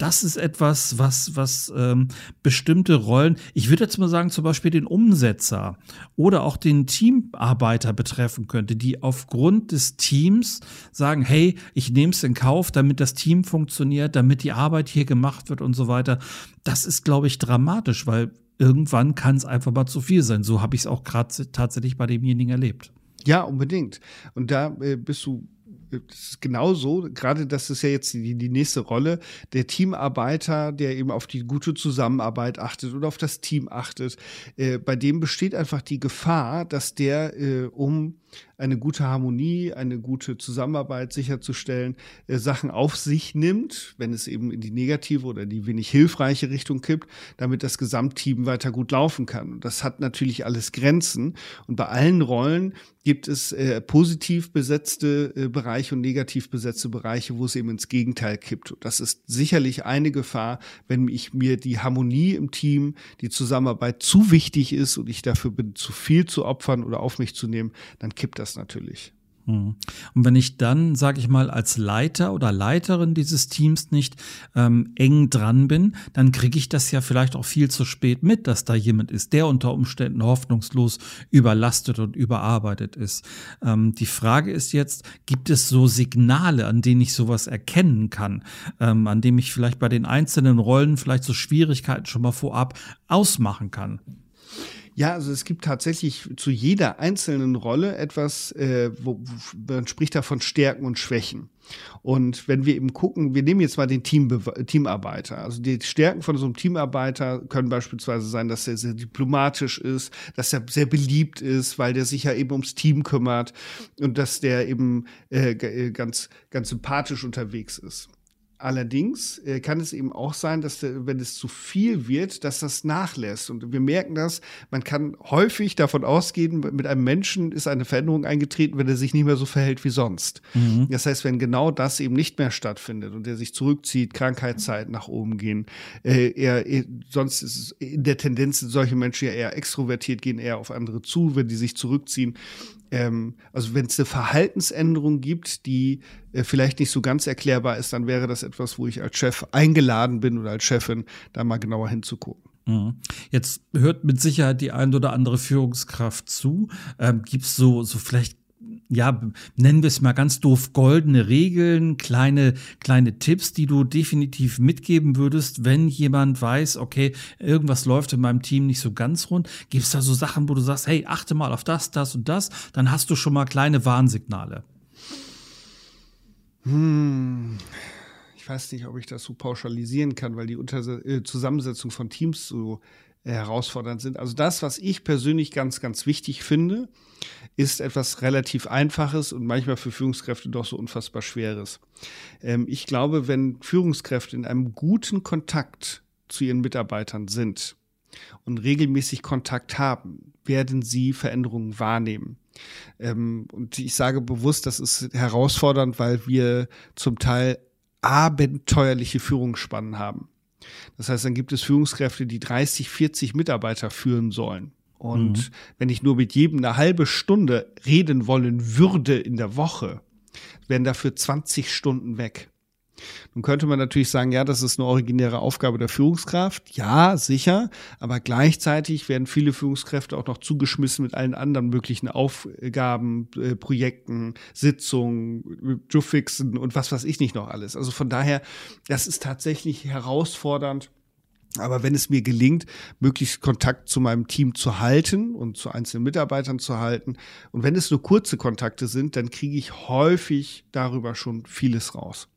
das ist etwas, was, was ähm, bestimmte Rollen, ich würde jetzt mal sagen, zum Beispiel den Umsetzer oder auch den Teamarbeiter betreffen könnte, die aufgrund des Teams sagen, hey, ich nehme es in Kauf, damit das Team funktioniert, damit die Arbeit hier gemacht wird und so weiter. Das ist, glaube ich, dramatisch, weil irgendwann kann es einfach mal zu viel sein. So habe ich es auch gerade tatsächlich bei demjenigen erlebt. Ja, unbedingt. Und da äh, bist du das ist genauso, gerade das ist ja jetzt die, die nächste Rolle, der Teamarbeiter, der eben auf die gute Zusammenarbeit achtet oder auf das Team achtet, äh, bei dem besteht einfach die Gefahr, dass der, äh, um eine gute Harmonie, eine gute Zusammenarbeit sicherzustellen, äh, Sachen auf sich nimmt, wenn es eben in die negative oder die wenig hilfreiche Richtung kippt, damit das Gesamtteam weiter gut laufen kann. Und das hat natürlich alles Grenzen. Und bei allen Rollen gibt es äh, positiv besetzte äh, Bereiche und negativ besetzte Bereiche, wo es eben ins Gegenteil kippt. Und das ist sicherlich eine Gefahr, wenn ich mir die Harmonie im Team, die Zusammenarbeit zu wichtig ist und ich dafür bin, zu viel zu opfern oder auf mich zu nehmen, dann kippt das natürlich. Hm. Und wenn ich dann, sage ich mal, als Leiter oder Leiterin dieses Teams nicht ähm, eng dran bin, dann kriege ich das ja vielleicht auch viel zu spät mit, dass da jemand ist, der unter Umständen hoffnungslos überlastet und überarbeitet ist. Ähm, die Frage ist jetzt, gibt es so Signale, an denen ich sowas erkennen kann, ähm, an dem ich vielleicht bei den einzelnen Rollen vielleicht so Schwierigkeiten schon mal vorab ausmachen kann? Ja, also es gibt tatsächlich zu jeder einzelnen Rolle etwas, äh, wo, man spricht da von Stärken und Schwächen. Und wenn wir eben gucken, wir nehmen jetzt mal den Team, Teamarbeiter. Also die Stärken von so einem Teamarbeiter können beispielsweise sein, dass er sehr diplomatisch ist, dass er sehr beliebt ist, weil der sich ja eben ums Team kümmert und dass der eben äh, äh ganz, ganz sympathisch unterwegs ist. Allerdings äh, kann es eben auch sein, dass der, wenn es zu viel wird, dass das nachlässt. Und wir merken das, man kann häufig davon ausgehen, mit einem Menschen ist eine Veränderung eingetreten, wenn er sich nicht mehr so verhält wie sonst. Mhm. Das heißt, wenn genau das eben nicht mehr stattfindet und er sich zurückzieht, Krankheitszeiten nach oben gehen, äh, er, er, sonst ist es in der Tendenz solche Menschen ja eher extrovertiert, gehen eher auf andere zu, wenn die sich zurückziehen ähm, also wenn es eine Verhaltensänderung gibt, die äh, vielleicht nicht so ganz erklärbar ist, dann wäre das etwas, wo ich als Chef eingeladen bin oder als Chefin da mal genauer hinzugucken. Mhm. Jetzt hört mit Sicherheit die ein oder andere Führungskraft zu. Ähm, Gibt es so, so vielleicht ja, nennen wir es mal ganz doof, goldene Regeln, kleine, kleine Tipps, die du definitiv mitgeben würdest, wenn jemand weiß, okay, irgendwas läuft in meinem Team nicht so ganz rund. Gibt es da so Sachen, wo du sagst, hey, achte mal auf das, das und das, dann hast du schon mal kleine Warnsignale. Hm. Ich weiß nicht, ob ich das so pauschalisieren kann, weil die Unter äh, Zusammensetzung von Teams so äh, herausfordernd sind. Also das, was ich persönlich ganz, ganz wichtig finde, ist etwas relativ Einfaches und manchmal für Führungskräfte doch so unfassbar Schweres. Ähm, ich glaube, wenn Führungskräfte in einem guten Kontakt zu ihren Mitarbeitern sind und regelmäßig Kontakt haben, werden sie Veränderungen wahrnehmen. Ähm, und ich sage bewusst, das ist herausfordernd, weil wir zum Teil abenteuerliche Führungsspannen haben. Das heißt, dann gibt es Führungskräfte, die 30, 40 Mitarbeiter führen sollen. Und mhm. wenn ich nur mit jedem eine halbe Stunde reden wollen würde in der Woche, wären dafür 20 Stunden weg. Nun könnte man natürlich sagen, ja, das ist eine originäre Aufgabe der Führungskraft. Ja, sicher. Aber gleichzeitig werden viele Führungskräfte auch noch zugeschmissen mit allen anderen möglichen Aufgaben, äh, Projekten, Sitzungen, Jufixen und was weiß ich nicht noch alles. Also von daher, das ist tatsächlich herausfordernd. Aber wenn es mir gelingt, möglichst Kontakt zu meinem Team zu halten und zu einzelnen Mitarbeitern zu halten, und wenn es nur kurze Kontakte sind, dann kriege ich häufig darüber schon vieles raus.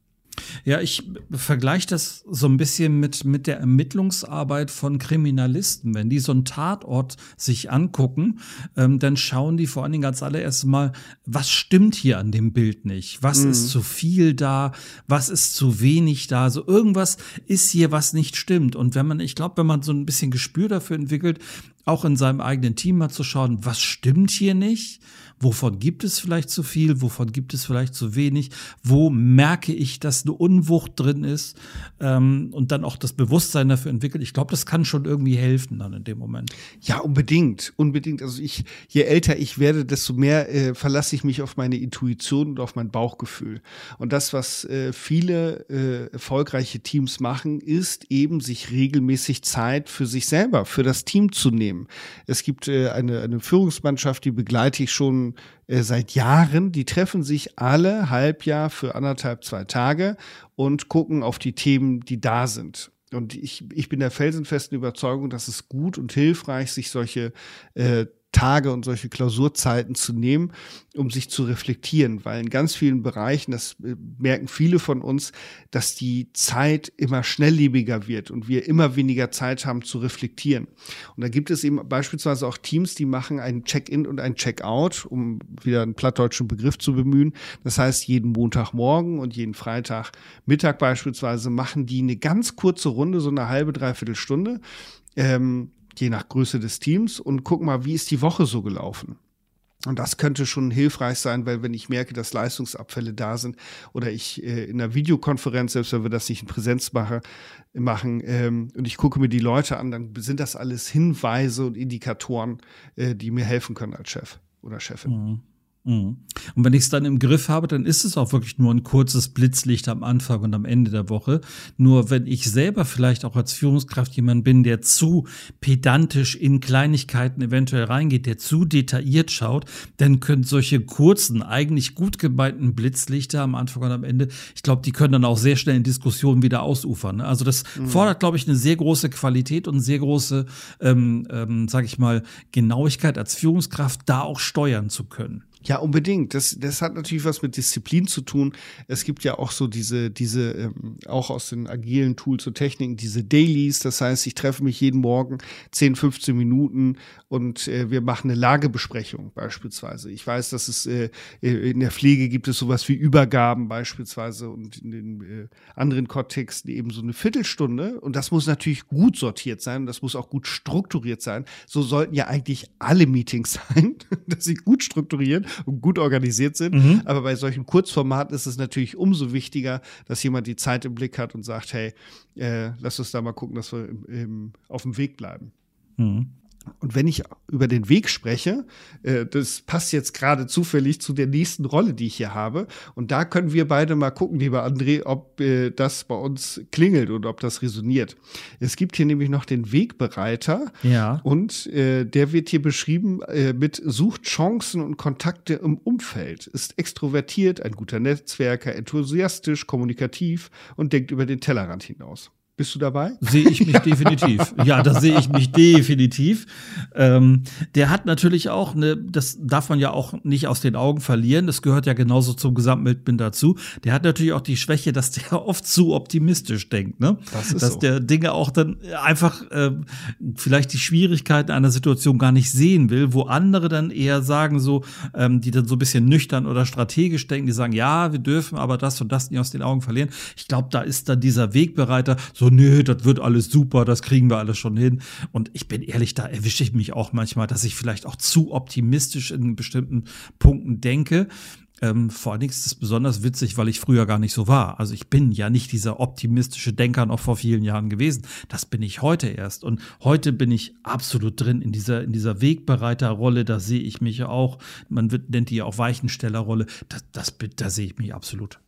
Ja, ich vergleiche das so ein bisschen mit, mit der Ermittlungsarbeit von Kriminalisten. Wenn die so einen Tatort sich angucken, ähm, dann schauen die vor allen Dingen als allererstes mal, was stimmt hier an dem Bild nicht? Was mhm. ist zu viel da? Was ist zu wenig da? So irgendwas ist hier, was nicht stimmt. Und wenn man, ich glaube, wenn man so ein bisschen Gespür dafür entwickelt, auch in seinem eigenen Team mal zu schauen, was stimmt hier nicht? Wovon gibt es vielleicht zu viel? Wovon gibt es vielleicht zu wenig? Wo merke ich, dass eine Unwucht drin ist? Ähm, und dann auch das Bewusstsein dafür entwickelt. Ich glaube, das kann schon irgendwie helfen dann in dem Moment. Ja, unbedingt. Unbedingt. Also ich, je älter ich werde, desto mehr äh, verlasse ich mich auf meine Intuition und auf mein Bauchgefühl. Und das, was äh, viele äh, erfolgreiche Teams machen, ist eben sich regelmäßig Zeit für sich selber, für das Team zu nehmen. Es gibt äh, eine, eine Führungsmannschaft, die begleite ich schon äh, seit Jahren. Die treffen sich alle Halbjahr für anderthalb, zwei Tage und gucken auf die Themen, die da sind. Und ich, ich bin der felsenfesten Überzeugung, dass es gut und hilfreich, sich solche äh, Tage und solche Klausurzeiten zu nehmen, um sich zu reflektieren, weil in ganz vielen Bereichen, das äh, merken viele von uns, dass die Zeit immer schnelllebiger wird und wir immer weniger Zeit haben zu reflektieren. Und da gibt es eben beispielsweise auch Teams, die machen ein Check-in und ein Check-out, um wieder einen plattdeutschen Begriff zu bemühen. Das heißt, jeden Montagmorgen und jeden Freitag Mittag beispielsweise machen die eine ganz kurze Runde, so eine halbe, dreiviertel Stunde. Ähm, je nach Größe des Teams und guck mal, wie ist die Woche so gelaufen. Und das könnte schon hilfreich sein, weil wenn ich merke, dass Leistungsabfälle da sind oder ich äh, in einer Videokonferenz, selbst wenn wir das nicht in Präsenz mache, machen ähm, und ich gucke mir die Leute an, dann sind das alles Hinweise und Indikatoren, äh, die mir helfen können als Chef oder Chefin. Mhm. Mhm. Und wenn ich es dann im Griff habe, dann ist es auch wirklich nur ein kurzes Blitzlicht am Anfang und am Ende der Woche. Nur wenn ich selber vielleicht auch als Führungskraft jemand bin, der zu pedantisch in Kleinigkeiten eventuell reingeht, der zu detailliert schaut, dann können solche kurzen, eigentlich gut gemeinten Blitzlichter am Anfang und am Ende, ich glaube, die können dann auch sehr schnell in Diskussionen wieder ausufern. Ne? Also das mhm. fordert, glaube ich, eine sehr große Qualität und sehr große, ähm, ähm, sage ich mal, Genauigkeit als Führungskraft, da auch steuern zu können. Ja, unbedingt. Das, das hat natürlich was mit Disziplin zu tun. Es gibt ja auch so diese, diese, ähm, auch aus den agilen Tools und Techniken, diese Dailies. Das heißt, ich treffe mich jeden Morgen 10, 15 Minuten und äh, wir machen eine Lagebesprechung beispielsweise. Ich weiß, dass es äh, in der Pflege gibt es sowas wie Übergaben beispielsweise und in den äh, anderen Kontexten eben so eine Viertelstunde. Und das muss natürlich gut sortiert sein. Das muss auch gut strukturiert sein. So sollten ja eigentlich alle Meetings sein, dass sie gut strukturiert und gut organisiert sind. Mhm. Aber bei solchen Kurzformaten ist es natürlich umso wichtiger, dass jemand die Zeit im Blick hat und sagt, hey, äh, lass uns da mal gucken, dass wir im, im, auf dem Weg bleiben. Mhm. Und wenn ich über den Weg spreche, äh, das passt jetzt gerade zufällig zu der nächsten Rolle, die ich hier habe. Und da können wir beide mal gucken, lieber André, ob äh, das bei uns klingelt und ob das resoniert. Es gibt hier nämlich noch den Wegbereiter. Ja. Und äh, der wird hier beschrieben mit sucht Chancen und Kontakte im Umfeld, ist extrovertiert, ein guter Netzwerker, enthusiastisch, kommunikativ und denkt über den Tellerrand hinaus. Bist du dabei? Sehe ich mich definitiv. Ja, da sehe ich mich definitiv. Ähm, der hat natürlich auch eine, das darf man ja auch nicht aus den Augen verlieren. Das gehört ja genauso zum Gesamtbild dazu. Der hat natürlich auch die Schwäche, dass der oft zu optimistisch denkt, ne? Das ist dass so. der Dinge auch dann einfach äh, vielleicht die Schwierigkeiten einer Situation gar nicht sehen will, wo andere dann eher sagen so, ähm, die dann so ein bisschen nüchtern oder strategisch denken, die sagen, ja, wir dürfen aber das und das nicht aus den Augen verlieren. Ich glaube, da ist dann dieser Wegbereiter so so, nö, das wird alles super, das kriegen wir alles schon hin. Und ich bin ehrlich, da erwische ich mich auch manchmal, dass ich vielleicht auch zu optimistisch in bestimmten Punkten denke. Ähm, vor allen Dingen ist es besonders witzig, weil ich früher gar nicht so war. Also ich bin ja nicht dieser optimistische Denker noch vor vielen Jahren gewesen. Das bin ich heute erst. Und heute bin ich absolut drin in dieser, in dieser Wegbereiterrolle. Da sehe ich mich auch. Man wird, nennt die ja auch Weichenstellerrolle. Das, das, da sehe ich mich absolut.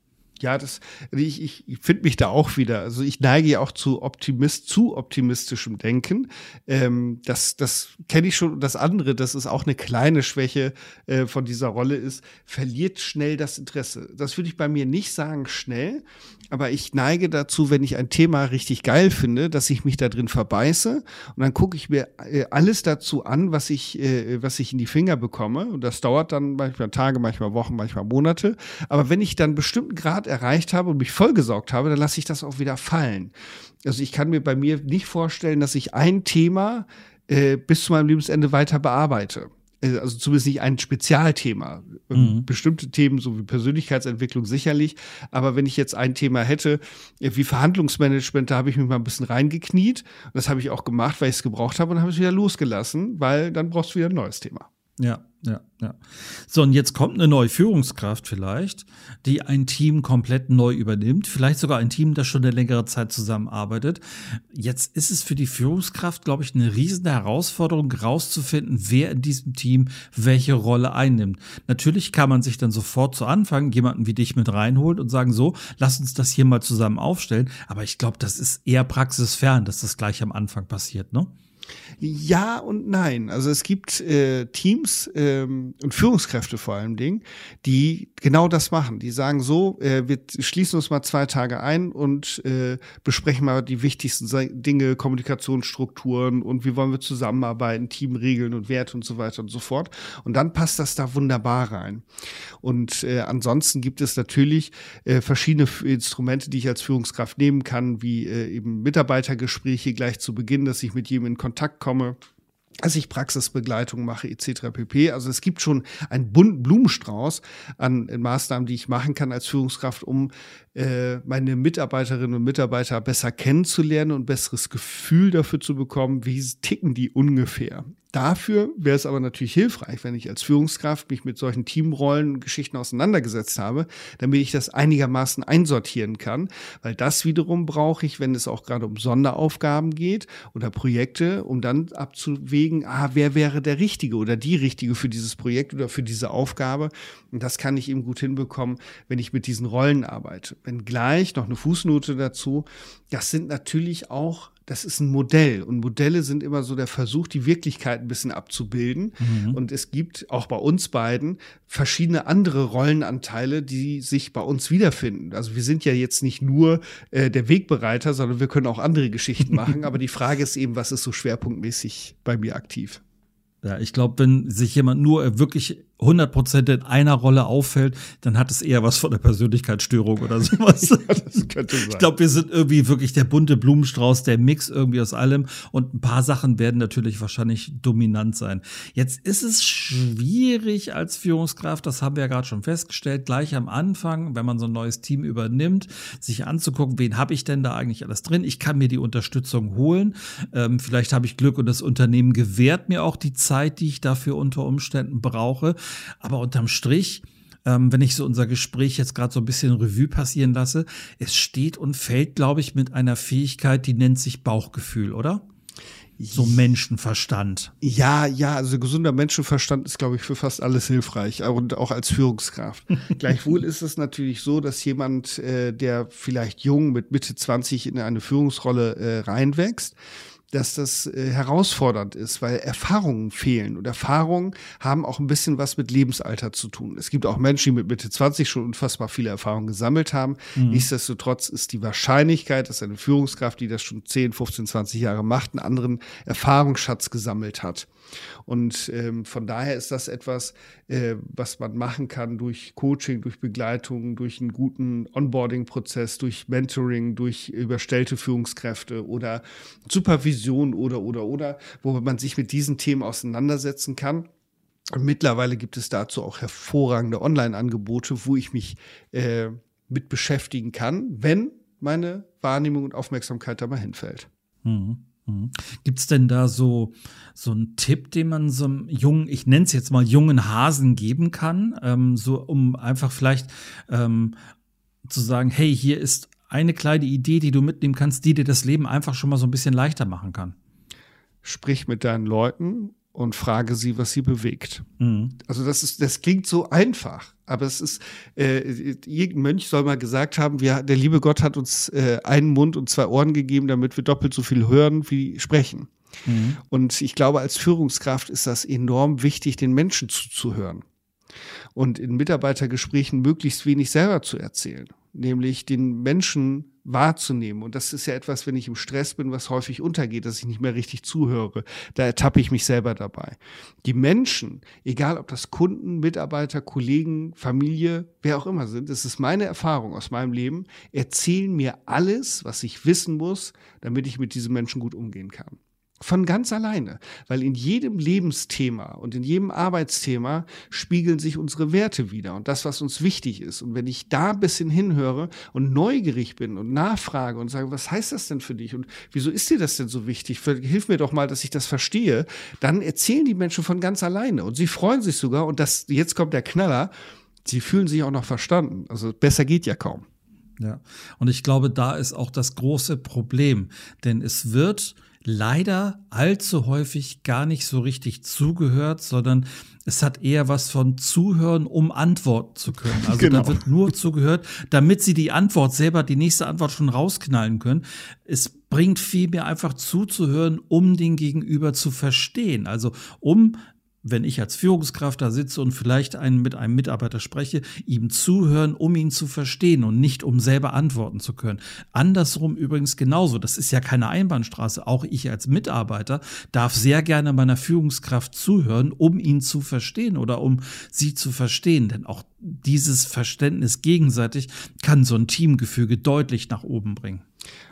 Ja, das, ich, ich, ich finde mich da auch wieder. Also ich neige ja auch zu Optimist, zu optimistischem Denken. Ähm, das das kenne ich schon. Das andere, das ist auch eine kleine Schwäche äh, von dieser Rolle ist, verliert schnell das Interesse. Das würde ich bei mir nicht sagen schnell, aber ich neige dazu, wenn ich ein Thema richtig geil finde, dass ich mich da drin verbeiße und dann gucke ich mir äh, alles dazu an, was ich, äh, was ich in die Finger bekomme. Und das dauert dann manchmal Tage, manchmal Wochen, manchmal Monate. Aber wenn ich dann einen bestimmten Grad erreicht habe und mich vollgesaugt habe, dann lasse ich das auch wieder fallen. Also ich kann mir bei mir nicht vorstellen, dass ich ein Thema äh, bis zu meinem Lebensende weiter bearbeite. Äh, also zumindest nicht ein Spezialthema. Ähm, mhm. Bestimmte Themen, so wie Persönlichkeitsentwicklung sicherlich. Aber wenn ich jetzt ein Thema hätte, äh, wie Verhandlungsmanagement, da habe ich mich mal ein bisschen reingekniet. Und das habe ich auch gemacht, weil ich es gebraucht habe und habe es wieder losgelassen, weil dann brauchst du wieder ein neues Thema. Ja, ja, ja. So, und jetzt kommt eine neue Führungskraft vielleicht, die ein Team komplett neu übernimmt, vielleicht sogar ein Team, das schon eine längere Zeit zusammenarbeitet. Jetzt ist es für die Führungskraft, glaube ich, eine riesige Herausforderung, herauszufinden, wer in diesem Team welche Rolle einnimmt. Natürlich kann man sich dann sofort zu Anfang jemanden wie dich mit reinholen und sagen, so, lass uns das hier mal zusammen aufstellen. Aber ich glaube, das ist eher praxisfern, dass das gleich am Anfang passiert, ne? Ja und nein. Also es gibt äh, Teams ähm, und Führungskräfte vor allem Dingen, die genau das machen. Die sagen so, äh, wir schließen uns mal zwei Tage ein und äh, besprechen mal die wichtigsten Dinge, Kommunikationsstrukturen und wie wollen wir zusammenarbeiten, Teamregeln und Werte und so weiter und so fort. Und dann passt das da wunderbar rein. Und äh, ansonsten gibt es natürlich äh, verschiedene Instrumente, die ich als Führungskraft nehmen kann, wie äh, eben Mitarbeitergespräche gleich zu Beginn, dass ich mit jedem in Kontakt komme dass ich Praxisbegleitung mache etc. pp. Also es gibt schon einen bunten Blumenstrauß an Maßnahmen, die ich machen kann als Führungskraft, um äh, meine Mitarbeiterinnen und Mitarbeiter besser kennenzulernen und besseres Gefühl dafür zu bekommen, wie ticken die ungefähr. Dafür wäre es aber natürlich hilfreich, wenn ich als Führungskraft mich mit solchen Teamrollen und Geschichten auseinandergesetzt habe, damit ich das einigermaßen einsortieren kann, weil das wiederum brauche ich, wenn es auch gerade um Sonderaufgaben geht oder Projekte, um dann abzuwägen, ah, wer wäre der Richtige oder die Richtige für dieses Projekt oder für diese Aufgabe. Und das kann ich eben gut hinbekommen, wenn ich mit diesen Rollen arbeite. Wenn gleich noch eine Fußnote dazu, das sind natürlich auch das ist ein Modell und Modelle sind immer so der Versuch, die Wirklichkeit ein bisschen abzubilden. Mhm. Und es gibt auch bei uns beiden verschiedene andere Rollenanteile, die sich bei uns wiederfinden. Also wir sind ja jetzt nicht nur äh, der Wegbereiter, sondern wir können auch andere Geschichten machen. Aber die Frage ist eben, was ist so schwerpunktmäßig bei mir aktiv? Ja, ich glaube, wenn sich jemand nur wirklich 100% in einer Rolle auffällt, dann hat es eher was von der Persönlichkeitsstörung oder sowas. ja, das könnte sein. Ich glaube, wir sind irgendwie wirklich der bunte Blumenstrauß, der Mix irgendwie aus allem und ein paar Sachen werden natürlich wahrscheinlich dominant sein. Jetzt ist es schwierig als Führungskraft, das haben wir ja gerade schon festgestellt, gleich am Anfang, wenn man so ein neues Team übernimmt, sich anzugucken, wen habe ich denn da eigentlich alles drin? Ich kann mir die Unterstützung holen. Ähm, vielleicht habe ich Glück und das Unternehmen gewährt mir auch die Zeit, die ich dafür unter Umständen brauche. Aber unterm Strich, ähm, wenn ich so unser Gespräch jetzt gerade so ein bisschen Revue passieren lasse, es steht und fällt, glaube ich, mit einer Fähigkeit, die nennt sich Bauchgefühl, oder? So Menschenverstand. Ja, ja, also gesunder Menschenverstand ist, glaube ich, für fast alles hilfreich und auch als Führungskraft. Gleichwohl ist es natürlich so, dass jemand, äh, der vielleicht jung mit Mitte 20 in eine Führungsrolle äh, reinwächst, dass das äh, herausfordernd ist, weil Erfahrungen fehlen. Und Erfahrungen haben auch ein bisschen was mit Lebensalter zu tun. Es gibt auch Menschen, die mit Mitte 20 schon unfassbar viele Erfahrungen gesammelt haben. Mhm. Nichtsdestotrotz ist die Wahrscheinlichkeit, dass eine Führungskraft, die das schon 10, 15, 20 Jahre macht, einen anderen Erfahrungsschatz gesammelt hat. Und ähm, von daher ist das etwas, äh, was man machen kann durch Coaching, durch Begleitung, durch einen guten Onboarding-Prozess, durch Mentoring, durch überstellte Führungskräfte oder Supervision oder, oder, oder, wo man sich mit diesen Themen auseinandersetzen kann. Und mittlerweile gibt es dazu auch hervorragende Online-Angebote, wo ich mich äh, mit beschäftigen kann, wenn meine Wahrnehmung und Aufmerksamkeit da mal hinfällt. Mhm. Mhm. Gibt es denn da so, so einen Tipp, den man so einem jungen, ich nenne es jetzt mal jungen Hasen geben kann, ähm, so um einfach vielleicht ähm, zu sagen, hey, hier ist eine kleine Idee, die du mitnehmen kannst, die dir das Leben einfach schon mal so ein bisschen leichter machen kann? Sprich mit deinen Leuten und frage sie, was sie bewegt. Mhm. Also das ist, das klingt so einfach, aber es ist, äh, irgendein Mönch soll mal gesagt haben, wir, der liebe Gott hat uns äh, einen Mund und zwei Ohren gegeben, damit wir doppelt so viel hören wie sprechen. Mhm. Und ich glaube, als Führungskraft ist das enorm wichtig, den Menschen zuzuhören und in Mitarbeitergesprächen möglichst wenig selber zu erzählen, nämlich den Menschen wahrzunehmen. Und das ist ja etwas, wenn ich im Stress bin, was häufig untergeht, dass ich nicht mehr richtig zuhöre. Da ertappe ich mich selber dabei. Die Menschen, egal ob das Kunden, Mitarbeiter, Kollegen, Familie, wer auch immer sind, das ist meine Erfahrung aus meinem Leben, erzählen mir alles, was ich wissen muss, damit ich mit diesen Menschen gut umgehen kann. Von ganz alleine, weil in jedem Lebensthema und in jedem Arbeitsthema spiegeln sich unsere Werte wieder und das, was uns wichtig ist. Und wenn ich da ein bisschen hinhöre und neugierig bin und nachfrage und sage, was heißt das denn für dich und wieso ist dir das denn so wichtig? Hilf mir doch mal, dass ich das verstehe. Dann erzählen die Menschen von ganz alleine und sie freuen sich sogar und das, jetzt kommt der Knaller, sie fühlen sich auch noch verstanden. Also besser geht ja kaum. Ja, und ich glaube, da ist auch das große Problem, denn es wird leider allzu häufig gar nicht so richtig zugehört, sondern es hat eher was von Zuhören, um antworten zu können. Also genau. da wird nur zugehört, damit sie die Antwort selber, die nächste Antwort schon rausknallen können. Es bringt vielmehr einfach zuzuhören, um den Gegenüber zu verstehen. Also um wenn ich als Führungskraft da sitze und vielleicht einen, mit einem Mitarbeiter spreche, ihm zuhören, um ihn zu verstehen und nicht um selber antworten zu können. Andersrum übrigens genauso. Das ist ja keine Einbahnstraße. Auch ich als Mitarbeiter darf sehr gerne meiner Führungskraft zuhören, um ihn zu verstehen oder um sie zu verstehen. Denn auch dieses Verständnis gegenseitig kann so ein Teamgefüge deutlich nach oben bringen.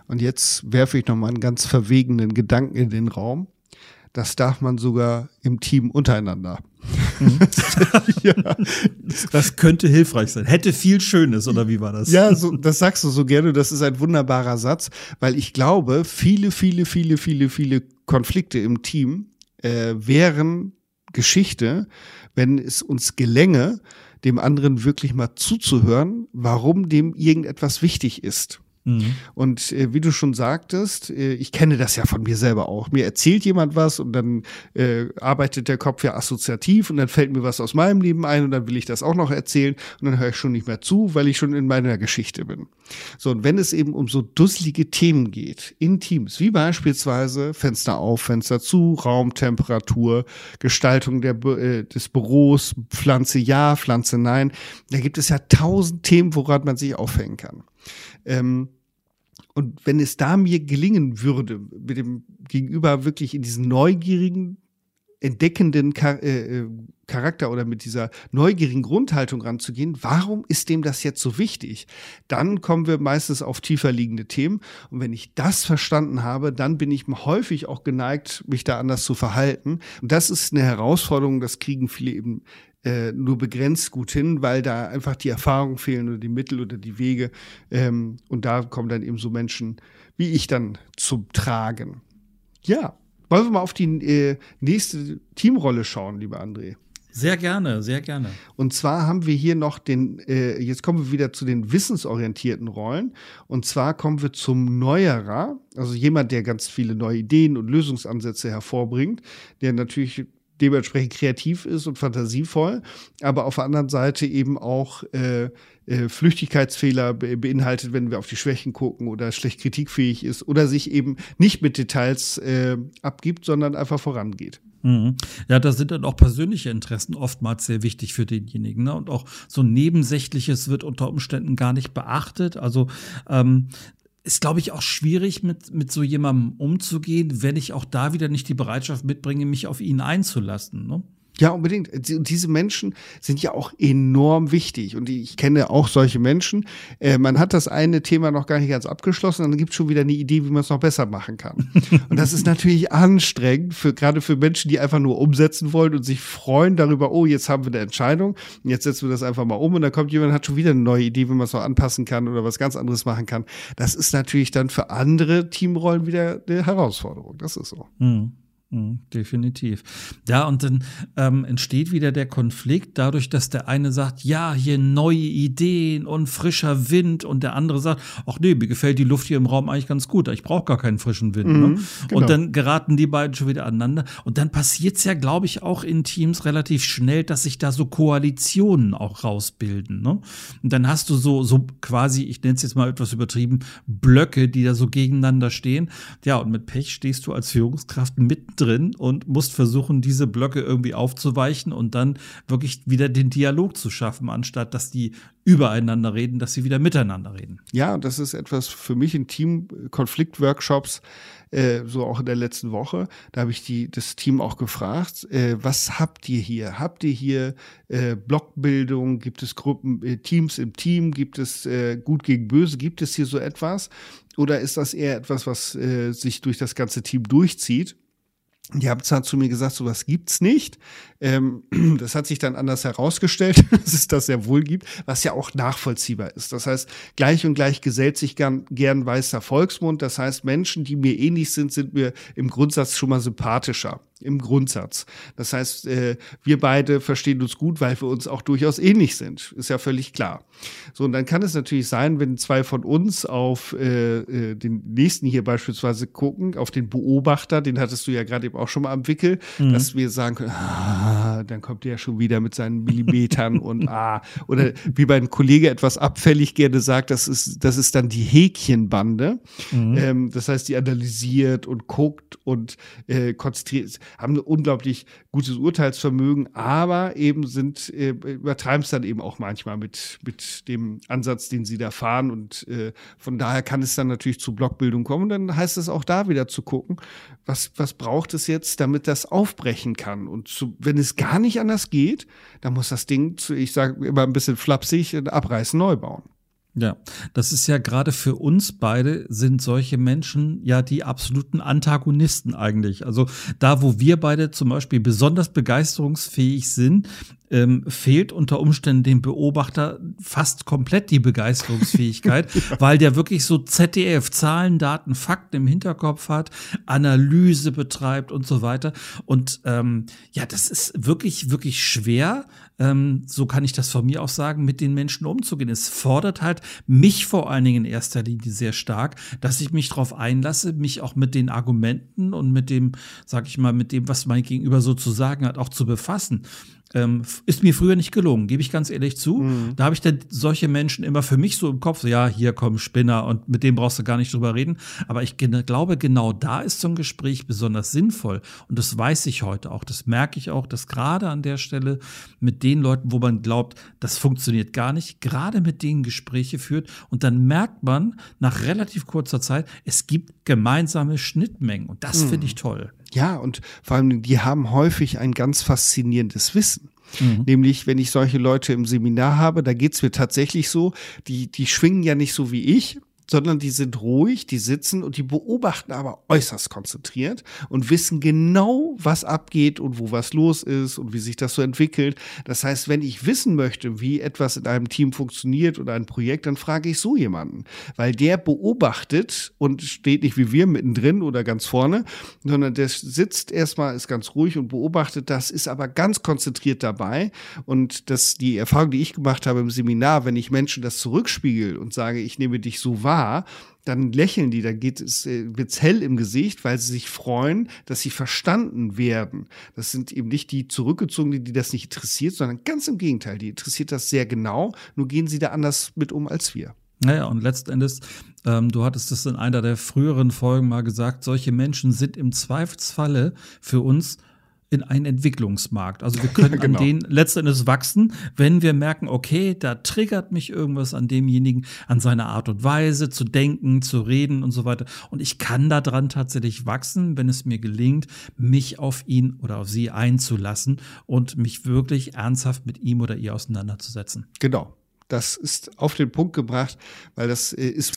Und jetzt werfe ich nochmal einen ganz verwegenen Gedanken in den Raum das darf man sogar im Team untereinander. Mhm. ja. Das könnte hilfreich sein. Hätte viel Schönes, oder wie war das? Ja, so, das sagst du so gerne. Das ist ein wunderbarer Satz, weil ich glaube, viele, viele, viele, viele, viele Konflikte im Team äh, wären Geschichte, wenn es uns gelänge, dem anderen wirklich mal zuzuhören, warum dem irgendetwas wichtig ist. Mhm. Und äh, wie du schon sagtest, äh, ich kenne das ja von mir selber auch. Mir erzählt jemand was und dann äh, arbeitet der Kopf ja assoziativ und dann fällt mir was aus meinem Leben ein und dann will ich das auch noch erzählen und dann höre ich schon nicht mehr zu, weil ich schon in meiner Geschichte bin. So, und wenn es eben um so dusselige Themen geht, in Teams, wie beispielsweise Fenster auf, Fenster zu, Raumtemperatur, Gestaltung der, äh, des Büros, Pflanze ja, Pflanze nein, da gibt es ja tausend Themen, woran man sich aufhängen kann. Ähm, und wenn es da mir gelingen würde, mit dem Gegenüber wirklich in diesen neugierigen, entdeckenden Char äh, äh, Charakter oder mit dieser neugierigen Grundhaltung ranzugehen, warum ist dem das jetzt so wichtig? Dann kommen wir meistens auf tiefer liegende Themen. Und wenn ich das verstanden habe, dann bin ich häufig auch geneigt, mich da anders zu verhalten. Und das ist eine Herausforderung, das kriegen viele eben äh, nur begrenzt gut hin, weil da einfach die Erfahrungen fehlen oder die Mittel oder die Wege. Ähm, und da kommen dann eben so Menschen wie ich dann zum Tragen. Ja, wollen wir mal auf die äh, nächste Teamrolle schauen, lieber André? Sehr gerne, sehr gerne. Und zwar haben wir hier noch den, äh, jetzt kommen wir wieder zu den wissensorientierten Rollen. Und zwar kommen wir zum Neuerer, also jemand, der ganz viele neue Ideen und Lösungsansätze hervorbringt, der natürlich dementsprechend kreativ ist und fantasievoll, aber auf der anderen Seite eben auch äh, äh, Flüchtigkeitsfehler be beinhaltet, wenn wir auf die Schwächen gucken oder schlecht kritikfähig ist oder sich eben nicht mit Details äh, abgibt, sondern einfach vorangeht. Mhm. Ja, da sind dann auch persönliche Interessen oftmals sehr wichtig für denjenigen. Ne? Und auch so Nebensächliches wird unter Umständen gar nicht beachtet. Also ähm, ist, glaube ich, auch schwierig, mit, mit so jemandem umzugehen, wenn ich auch da wieder nicht die Bereitschaft mitbringe, mich auf ihn einzulassen. Ne? Ja, unbedingt. Diese Menschen sind ja auch enorm wichtig. Und ich kenne auch solche Menschen. Äh, man hat das eine Thema noch gar nicht ganz abgeschlossen, dann gibt es schon wieder eine Idee, wie man es noch besser machen kann. und das ist natürlich anstrengend, für, gerade für Menschen, die einfach nur umsetzen wollen und sich freuen darüber, oh, jetzt haben wir eine Entscheidung, jetzt setzen wir das einfach mal um und dann kommt jemand und hat schon wieder eine neue Idee, wie man es noch anpassen kann oder was ganz anderes machen kann. Das ist natürlich dann für andere Teamrollen wieder eine Herausforderung. Das ist so. Mhm. Mhm, definitiv. Ja, und dann ähm, entsteht wieder der Konflikt dadurch, dass der eine sagt, ja, hier neue Ideen und frischer Wind und der andere sagt, ach nee, mir gefällt die Luft hier im Raum eigentlich ganz gut, ich brauche gar keinen frischen Wind. Ne? Mhm, ne? genau. Und dann geraten die beiden schon wieder aneinander. Und dann passiert es ja, glaube ich, auch in Teams relativ schnell, dass sich da so Koalitionen auch rausbilden. Ne? Und dann hast du so, so quasi, ich nenne es jetzt mal etwas übertrieben, Blöcke, die da so gegeneinander stehen. Ja, und mit Pech stehst du als Führungskraft mittendrin drin und musst versuchen, diese Blöcke irgendwie aufzuweichen und dann wirklich wieder den Dialog zu schaffen, anstatt dass die übereinander reden, dass sie wieder miteinander reden. Ja, das ist etwas für mich in Team-Konflikt-Workshops, äh, so auch in der letzten Woche. Da habe ich die, das Team auch gefragt, äh, was habt ihr hier? Habt ihr hier äh, Blockbildung? Gibt es Gruppen, äh, Teams im Team? Gibt es äh, Gut gegen Böse? Gibt es hier so etwas? Oder ist das eher etwas, was äh, sich durch das ganze Team durchzieht? Die haben zwar zu mir gesagt, sowas gibt's nicht. Ähm, das hat sich dann anders herausgestellt, dass es das sehr wohl gibt, was ja auch nachvollziehbar ist. Das heißt, gleich und gleich gesellt sich gern, gern weißer Volksmund. Das heißt, Menschen, die mir ähnlich sind, sind mir im Grundsatz schon mal sympathischer. im Grundsatz. Das heißt, äh, wir beide verstehen uns gut, weil wir uns auch durchaus ähnlich sind. Ist ja völlig klar. So, und dann kann es natürlich sein, wenn zwei von uns auf äh, äh, den nächsten hier beispielsweise gucken, auf den Beobachter, den hattest du ja gerade eben auch schon mal am Wickel, mhm. dass wir sagen können, ah, dann kommt der schon wieder mit seinen Millimetern und ah, oder wie mein Kollege etwas abfällig gerne sagt, das ist, das ist dann die Häkchenbande. Mhm. Ähm, das heißt, die analysiert und guckt und äh, konzentriert, haben ein unglaublich gutes Urteilsvermögen, aber eben sind, äh, übertreiben es dann eben auch manchmal mit, mit dem Ansatz, den sie da fahren. Und äh, von daher kann es dann natürlich zu Blockbildung kommen. Und dann heißt es auch da wieder zu gucken, was, was braucht es jetzt, damit das aufbrechen kann. Und zu, wenn es gar nicht anders geht, dann muss das Ding, zu, ich sage immer ein bisschen flapsig, abreißen, neu bauen. Ja, das ist ja gerade für uns beide sind solche Menschen ja die absoluten Antagonisten eigentlich. Also da, wo wir beide zum Beispiel besonders begeisterungsfähig sind, ähm, fehlt unter Umständen dem Beobachter fast komplett die Begeisterungsfähigkeit, weil der wirklich so ZDF, Zahlen, Daten, Fakten im Hinterkopf hat, Analyse betreibt und so weiter. Und ähm, ja, das ist wirklich, wirklich schwer, ähm, so kann ich das von mir aus sagen, mit den Menschen umzugehen. Es fordert halt mich vor allen Dingen in erster Linie sehr stark, dass ich mich darauf einlasse, mich auch mit den Argumenten und mit dem, sag ich mal, mit dem, was mein Gegenüber so zu sagen hat, auch zu befassen. Ähm, ist mir früher nicht gelungen, gebe ich ganz ehrlich zu. Mhm. Da habe ich dann solche Menschen immer für mich so im Kopf, so, ja, hier kommen Spinner und mit dem brauchst du gar nicht drüber reden. Aber ich glaube, genau da ist so ein Gespräch besonders sinnvoll. Und das weiß ich heute auch. Das merke ich auch, dass gerade an der Stelle mit den Leuten, wo man glaubt, das funktioniert gar nicht, gerade mit denen Gespräche führt. Und dann merkt man nach relativ kurzer Zeit, es gibt gemeinsame Schnittmengen. Und das mhm. finde ich toll. Ja, und vor allem, die haben häufig ein ganz faszinierendes Wissen. Mhm. Nämlich, wenn ich solche Leute im Seminar habe, da geht's mir tatsächlich so, die, die schwingen ja nicht so wie ich, sondern die sind ruhig, die sitzen und die beobachten aber äußerst konzentriert und wissen genau, was abgeht und wo was los ist und wie sich das so entwickelt. Das heißt, wenn ich wissen möchte, wie etwas in einem Team funktioniert oder ein Projekt, dann frage ich so jemanden, weil der beobachtet und steht nicht wie wir mittendrin oder ganz vorne, sondern der sitzt erstmal, ist ganz ruhig und beobachtet das, ist aber ganz konzentriert dabei und das die Erfahrung, die ich gemacht habe im Seminar, wenn ich Menschen das zurückspiegel und sage, ich nehme dich so wahr, wahr, dann lächeln die, da geht es, äh, wird's hell im Gesicht, weil sie sich freuen, dass sie verstanden werden. Das sind eben nicht die Zurückgezogenen, die das nicht interessiert, sondern ganz im Gegenteil, die interessiert das sehr genau, nur gehen sie da anders mit um als wir. Naja, und letztendlich, ähm, du hattest es in einer der früheren Folgen mal gesagt, solche Menschen sind im Zweifelsfalle für uns in einen Entwicklungsmarkt. Also wir können genau. an den letztendlich wachsen, wenn wir merken, okay, da triggert mich irgendwas an demjenigen, an seiner Art und Weise zu denken, zu reden und so weiter. Und ich kann daran tatsächlich wachsen, wenn es mir gelingt, mich auf ihn oder auf sie einzulassen und mich wirklich ernsthaft mit ihm oder ihr auseinanderzusetzen. Genau. Das ist auf den Punkt gebracht, weil das äh, ist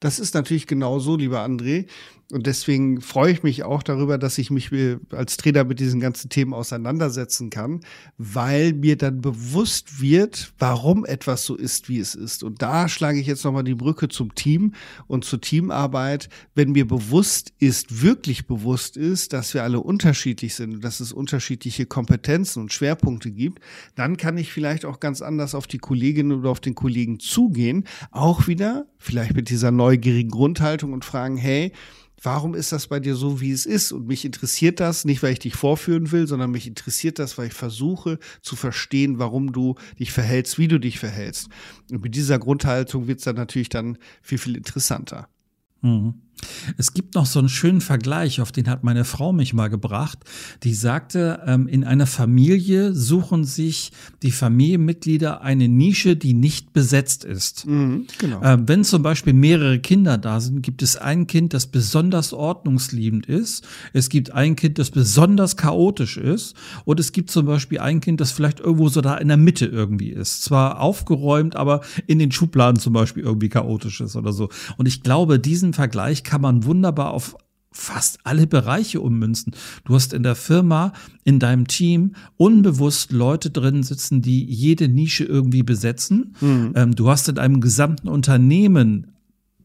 das ist natürlich genau so, lieber André. Und deswegen freue ich mich auch darüber, dass ich mich als Trainer mit diesen ganzen Themen auseinandersetzen kann, weil mir dann bewusst wird, warum etwas so ist, wie es ist. Und da schlage ich jetzt nochmal die Brücke zum Team und zur Teamarbeit. Wenn mir bewusst ist, wirklich bewusst ist, dass wir alle unterschiedlich sind und dass es unterschiedliche Kompetenzen und Schwerpunkte gibt, dann kann ich vielleicht auch ganz anders auf die Kolleginnen oder auf den Kollegen zugehen. Auch wieder, vielleicht mit dieser neugierigen Grundhaltung und fragen, hey, warum ist das bei dir so, wie es ist? Und mich interessiert das nicht, weil ich dich vorführen will, sondern mich interessiert das, weil ich versuche zu verstehen, warum du dich verhältst, wie du dich verhältst. Und mit dieser Grundhaltung wird es dann natürlich dann viel, viel interessanter. Mhm. Es gibt noch so einen schönen Vergleich, auf den hat meine Frau mich mal gebracht. Die sagte, ähm, in einer Familie suchen sich die Familienmitglieder eine Nische, die nicht besetzt ist. Mhm, genau. ähm, wenn zum Beispiel mehrere Kinder da sind, gibt es ein Kind, das besonders ordnungsliebend ist. Es gibt ein Kind, das besonders chaotisch ist. Und es gibt zum Beispiel ein Kind, das vielleicht irgendwo so da in der Mitte irgendwie ist. Zwar aufgeräumt, aber in den Schubladen zum Beispiel irgendwie chaotisch ist oder so. Und ich glaube, diesen Vergleich kann man wunderbar auf fast alle Bereiche ummünzen. Du hast in der Firma, in deinem Team unbewusst Leute drin sitzen, die jede Nische irgendwie besetzen. Mhm. Ähm, du hast in einem gesamten Unternehmen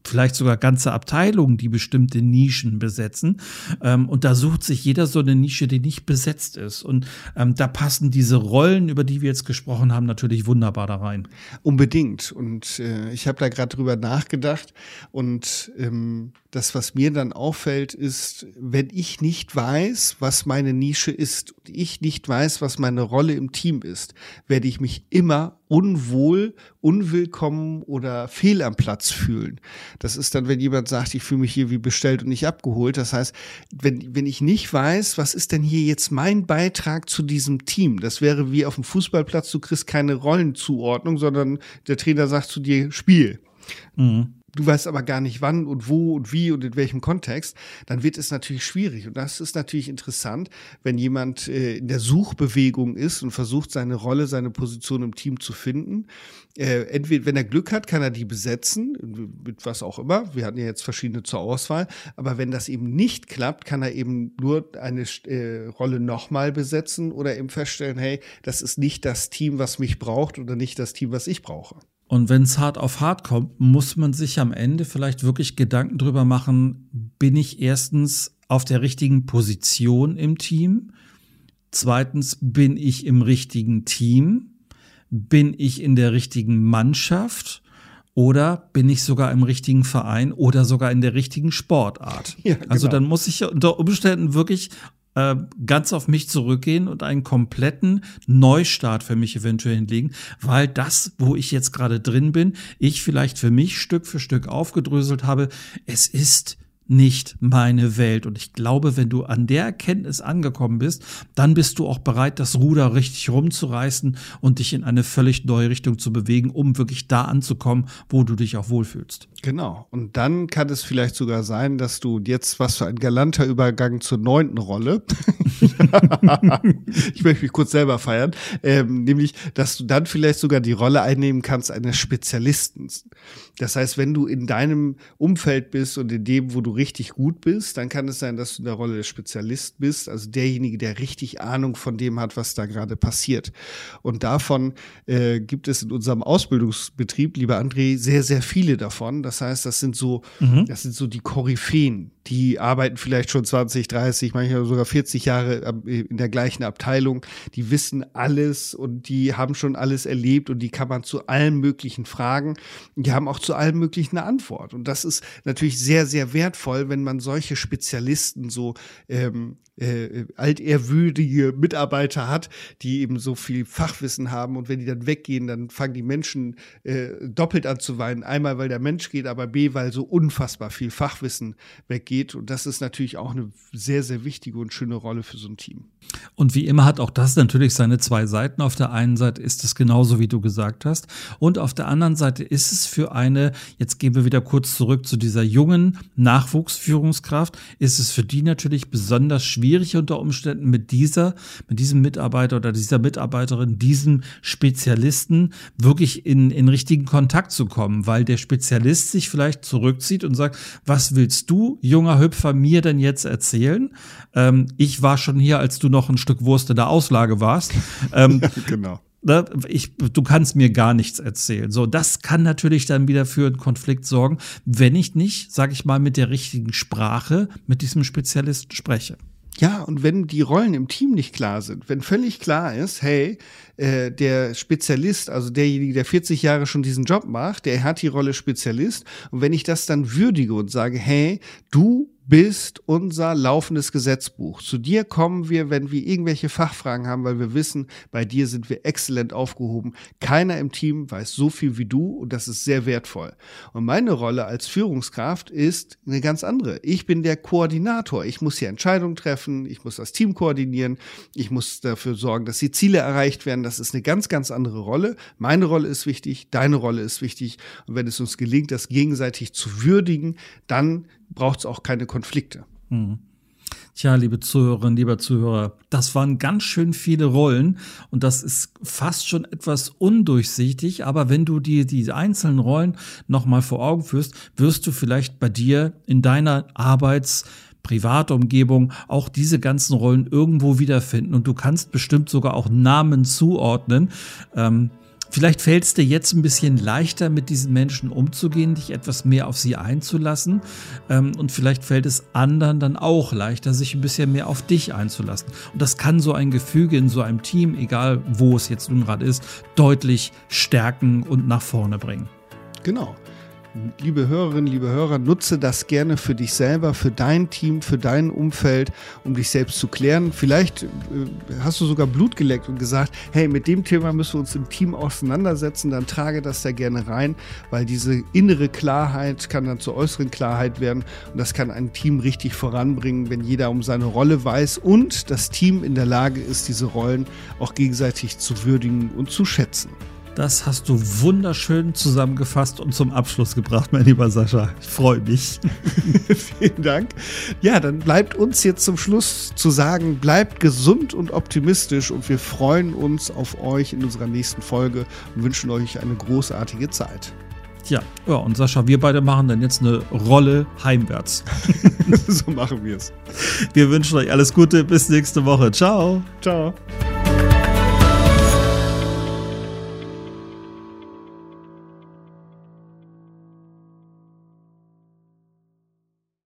vielleicht sogar ganze Abteilungen, die bestimmte Nischen besetzen. Ähm, und da sucht sich jeder so eine Nische, die nicht besetzt ist. Und ähm, da passen diese Rollen, über die wir jetzt gesprochen haben, natürlich wunderbar da rein. Unbedingt. Und äh, ich habe da gerade drüber nachgedacht. Und ähm, das, was mir dann auffällt, ist, wenn ich nicht weiß, was meine Nische ist und ich nicht weiß, was meine Rolle im Team ist, werde ich mich immer unwohl, unwillkommen oder fehl am Platz fühlen. Das ist dann, wenn jemand sagt, ich fühle mich hier wie bestellt und nicht abgeholt. Das heißt, wenn, wenn ich nicht weiß, was ist denn hier jetzt mein Beitrag zu diesem Team? Das wäre wie auf dem Fußballplatz, du kriegst keine Rollenzuordnung, sondern der Trainer sagt zu dir, Spiel. Mhm du weißt aber gar nicht wann und wo und wie und in welchem Kontext, dann wird es natürlich schwierig. Und das ist natürlich interessant, wenn jemand äh, in der Suchbewegung ist und versucht, seine Rolle, seine Position im Team zu finden. Äh, entweder, wenn er Glück hat, kann er die besetzen, mit was auch immer. Wir hatten ja jetzt verschiedene zur Auswahl. Aber wenn das eben nicht klappt, kann er eben nur eine äh, Rolle nochmal besetzen oder eben feststellen, hey, das ist nicht das Team, was mich braucht oder nicht das Team, was ich brauche. Und wenn es hart auf hart kommt, muss man sich am Ende vielleicht wirklich Gedanken drüber machen, bin ich erstens auf der richtigen Position im Team? Zweitens, bin ich im richtigen Team? Bin ich in der richtigen Mannschaft? Oder bin ich sogar im richtigen Verein oder sogar in der richtigen Sportart? Ja, genau. Also dann muss ich unter Umständen wirklich äh, ganz auf mich zurückgehen und einen kompletten Neustart für mich eventuell hinlegen, weil das, wo ich jetzt gerade drin bin, ich vielleicht für mich Stück für Stück aufgedröselt habe, es ist nicht meine Welt. Und ich glaube, wenn du an der Erkenntnis angekommen bist, dann bist du auch bereit, das Ruder richtig rumzureißen und dich in eine völlig neue Richtung zu bewegen, um wirklich da anzukommen, wo du dich auch wohlfühlst. Genau. Und dann kann es vielleicht sogar sein, dass du jetzt, was für ein galanter Übergang zur neunten Rolle, ich möchte mich kurz selber feiern, ähm, nämlich, dass du dann vielleicht sogar die Rolle einnehmen kannst eines Spezialisten. Das heißt, wenn du in deinem Umfeld bist und in dem, wo du richtig gut bist, dann kann es sein, dass du in der Rolle des Spezialist bist, also derjenige, der richtig Ahnung von dem hat, was da gerade passiert. Und davon äh, gibt es in unserem Ausbildungsbetrieb, lieber André, sehr, sehr viele davon. Das heißt, das sind so, mhm. das sind so die Koryphäen, die arbeiten vielleicht schon 20, 30, manchmal sogar 40 Jahre in der gleichen Abteilung. Die wissen alles und die haben schon alles erlebt und die kann man zu allen möglichen fragen. Die haben auch zu allem möglichen eine Antwort. Und das ist natürlich sehr, sehr wertvoll, wenn man solche Spezialisten so ähm, äh, altehrwürdige Mitarbeiter hat, die eben so viel Fachwissen haben und wenn die dann weggehen, dann fangen die Menschen äh, doppelt an zu weinen. Einmal, weil der Mensch geht, aber B, weil so unfassbar viel Fachwissen weggeht und das ist natürlich auch eine sehr, sehr wichtige und schöne Rolle für so ein Team. Und wie immer hat auch das natürlich seine zwei Seiten. Auf der einen Seite ist es genauso, wie du gesagt hast. Und auf der anderen Seite ist es für eine, jetzt gehen wir wieder kurz zurück zu dieser jungen Nachwuchsführungskraft, ist es für die natürlich besonders schwierig unter Umständen mit dieser, mit diesem Mitarbeiter oder dieser Mitarbeiterin, diesem Spezialisten wirklich in, in richtigen Kontakt zu kommen, weil der Spezialist sich vielleicht zurückzieht und sagt, was willst du, junger Hüpfer, mir denn jetzt erzählen? Ähm, ich war schon hier, als du noch ein Stück Wurst in der Auslage warst. Ähm, genau. Ne, ich, du kannst mir gar nichts erzählen. So, das kann natürlich dann wieder für einen Konflikt sorgen, wenn ich nicht, sage ich mal, mit der richtigen Sprache mit diesem Spezialisten spreche. Ja, und wenn die Rollen im Team nicht klar sind, wenn völlig klar ist, hey, äh, der Spezialist, also derjenige, der 40 Jahre schon diesen Job macht, der hat die Rolle Spezialist. Und wenn ich das dann würdige und sage, hey, du bist unser laufendes Gesetzbuch. Zu dir kommen wir, wenn wir irgendwelche Fachfragen haben, weil wir wissen, bei dir sind wir exzellent aufgehoben. Keiner im Team weiß so viel wie du und das ist sehr wertvoll. Und meine Rolle als Führungskraft ist eine ganz andere. Ich bin der Koordinator. Ich muss hier Entscheidungen treffen, ich muss das Team koordinieren, ich muss dafür sorgen, dass die Ziele erreicht werden. Das ist eine ganz, ganz andere Rolle. Meine Rolle ist wichtig, deine Rolle ist wichtig. Und wenn es uns gelingt, das gegenseitig zu würdigen, dann braucht es auch keine Konflikte. Mhm. Tja, liebe Zuhörerinnen, lieber Zuhörer, das waren ganz schön viele Rollen und das ist fast schon etwas undurchsichtig, aber wenn du dir diese einzelnen Rollen nochmal vor Augen führst, wirst du vielleicht bei dir in deiner Arbeits- Privatumgebung auch diese ganzen Rollen irgendwo wiederfinden und du kannst bestimmt sogar auch Namen zuordnen. Ähm, Vielleicht fällt es dir jetzt ein bisschen leichter, mit diesen Menschen umzugehen, dich etwas mehr auf sie einzulassen. Ähm, und vielleicht fällt es anderen dann auch leichter, sich ein bisschen mehr auf dich einzulassen. Und das kann so ein Gefüge in so einem Team, egal wo es jetzt nun gerade ist, deutlich stärken und nach vorne bringen. Genau liebe Hörerinnen, liebe Hörer, nutze das gerne für dich selber, für dein Team, für dein Umfeld, um dich selbst zu klären. Vielleicht äh, hast du sogar Blut geleckt und gesagt, hey, mit dem Thema müssen wir uns im Team auseinandersetzen, dann trage das da gerne rein, weil diese innere Klarheit kann dann zur äußeren Klarheit werden und das kann ein Team richtig voranbringen, wenn jeder um seine Rolle weiß und das Team in der Lage ist, diese Rollen auch gegenseitig zu würdigen und zu schätzen. Das hast du wunderschön zusammengefasst und zum Abschluss gebracht, mein lieber Sascha. Ich freue mich. Vielen Dank. Ja, dann bleibt uns jetzt zum Schluss zu sagen, bleibt gesund und optimistisch und wir freuen uns auf euch in unserer nächsten Folge und wünschen euch eine großartige Zeit. Ja, ja, und Sascha, wir beide machen dann jetzt eine Rolle heimwärts. so machen wir es. Wir wünschen euch alles Gute. Bis nächste Woche. Ciao. Ciao.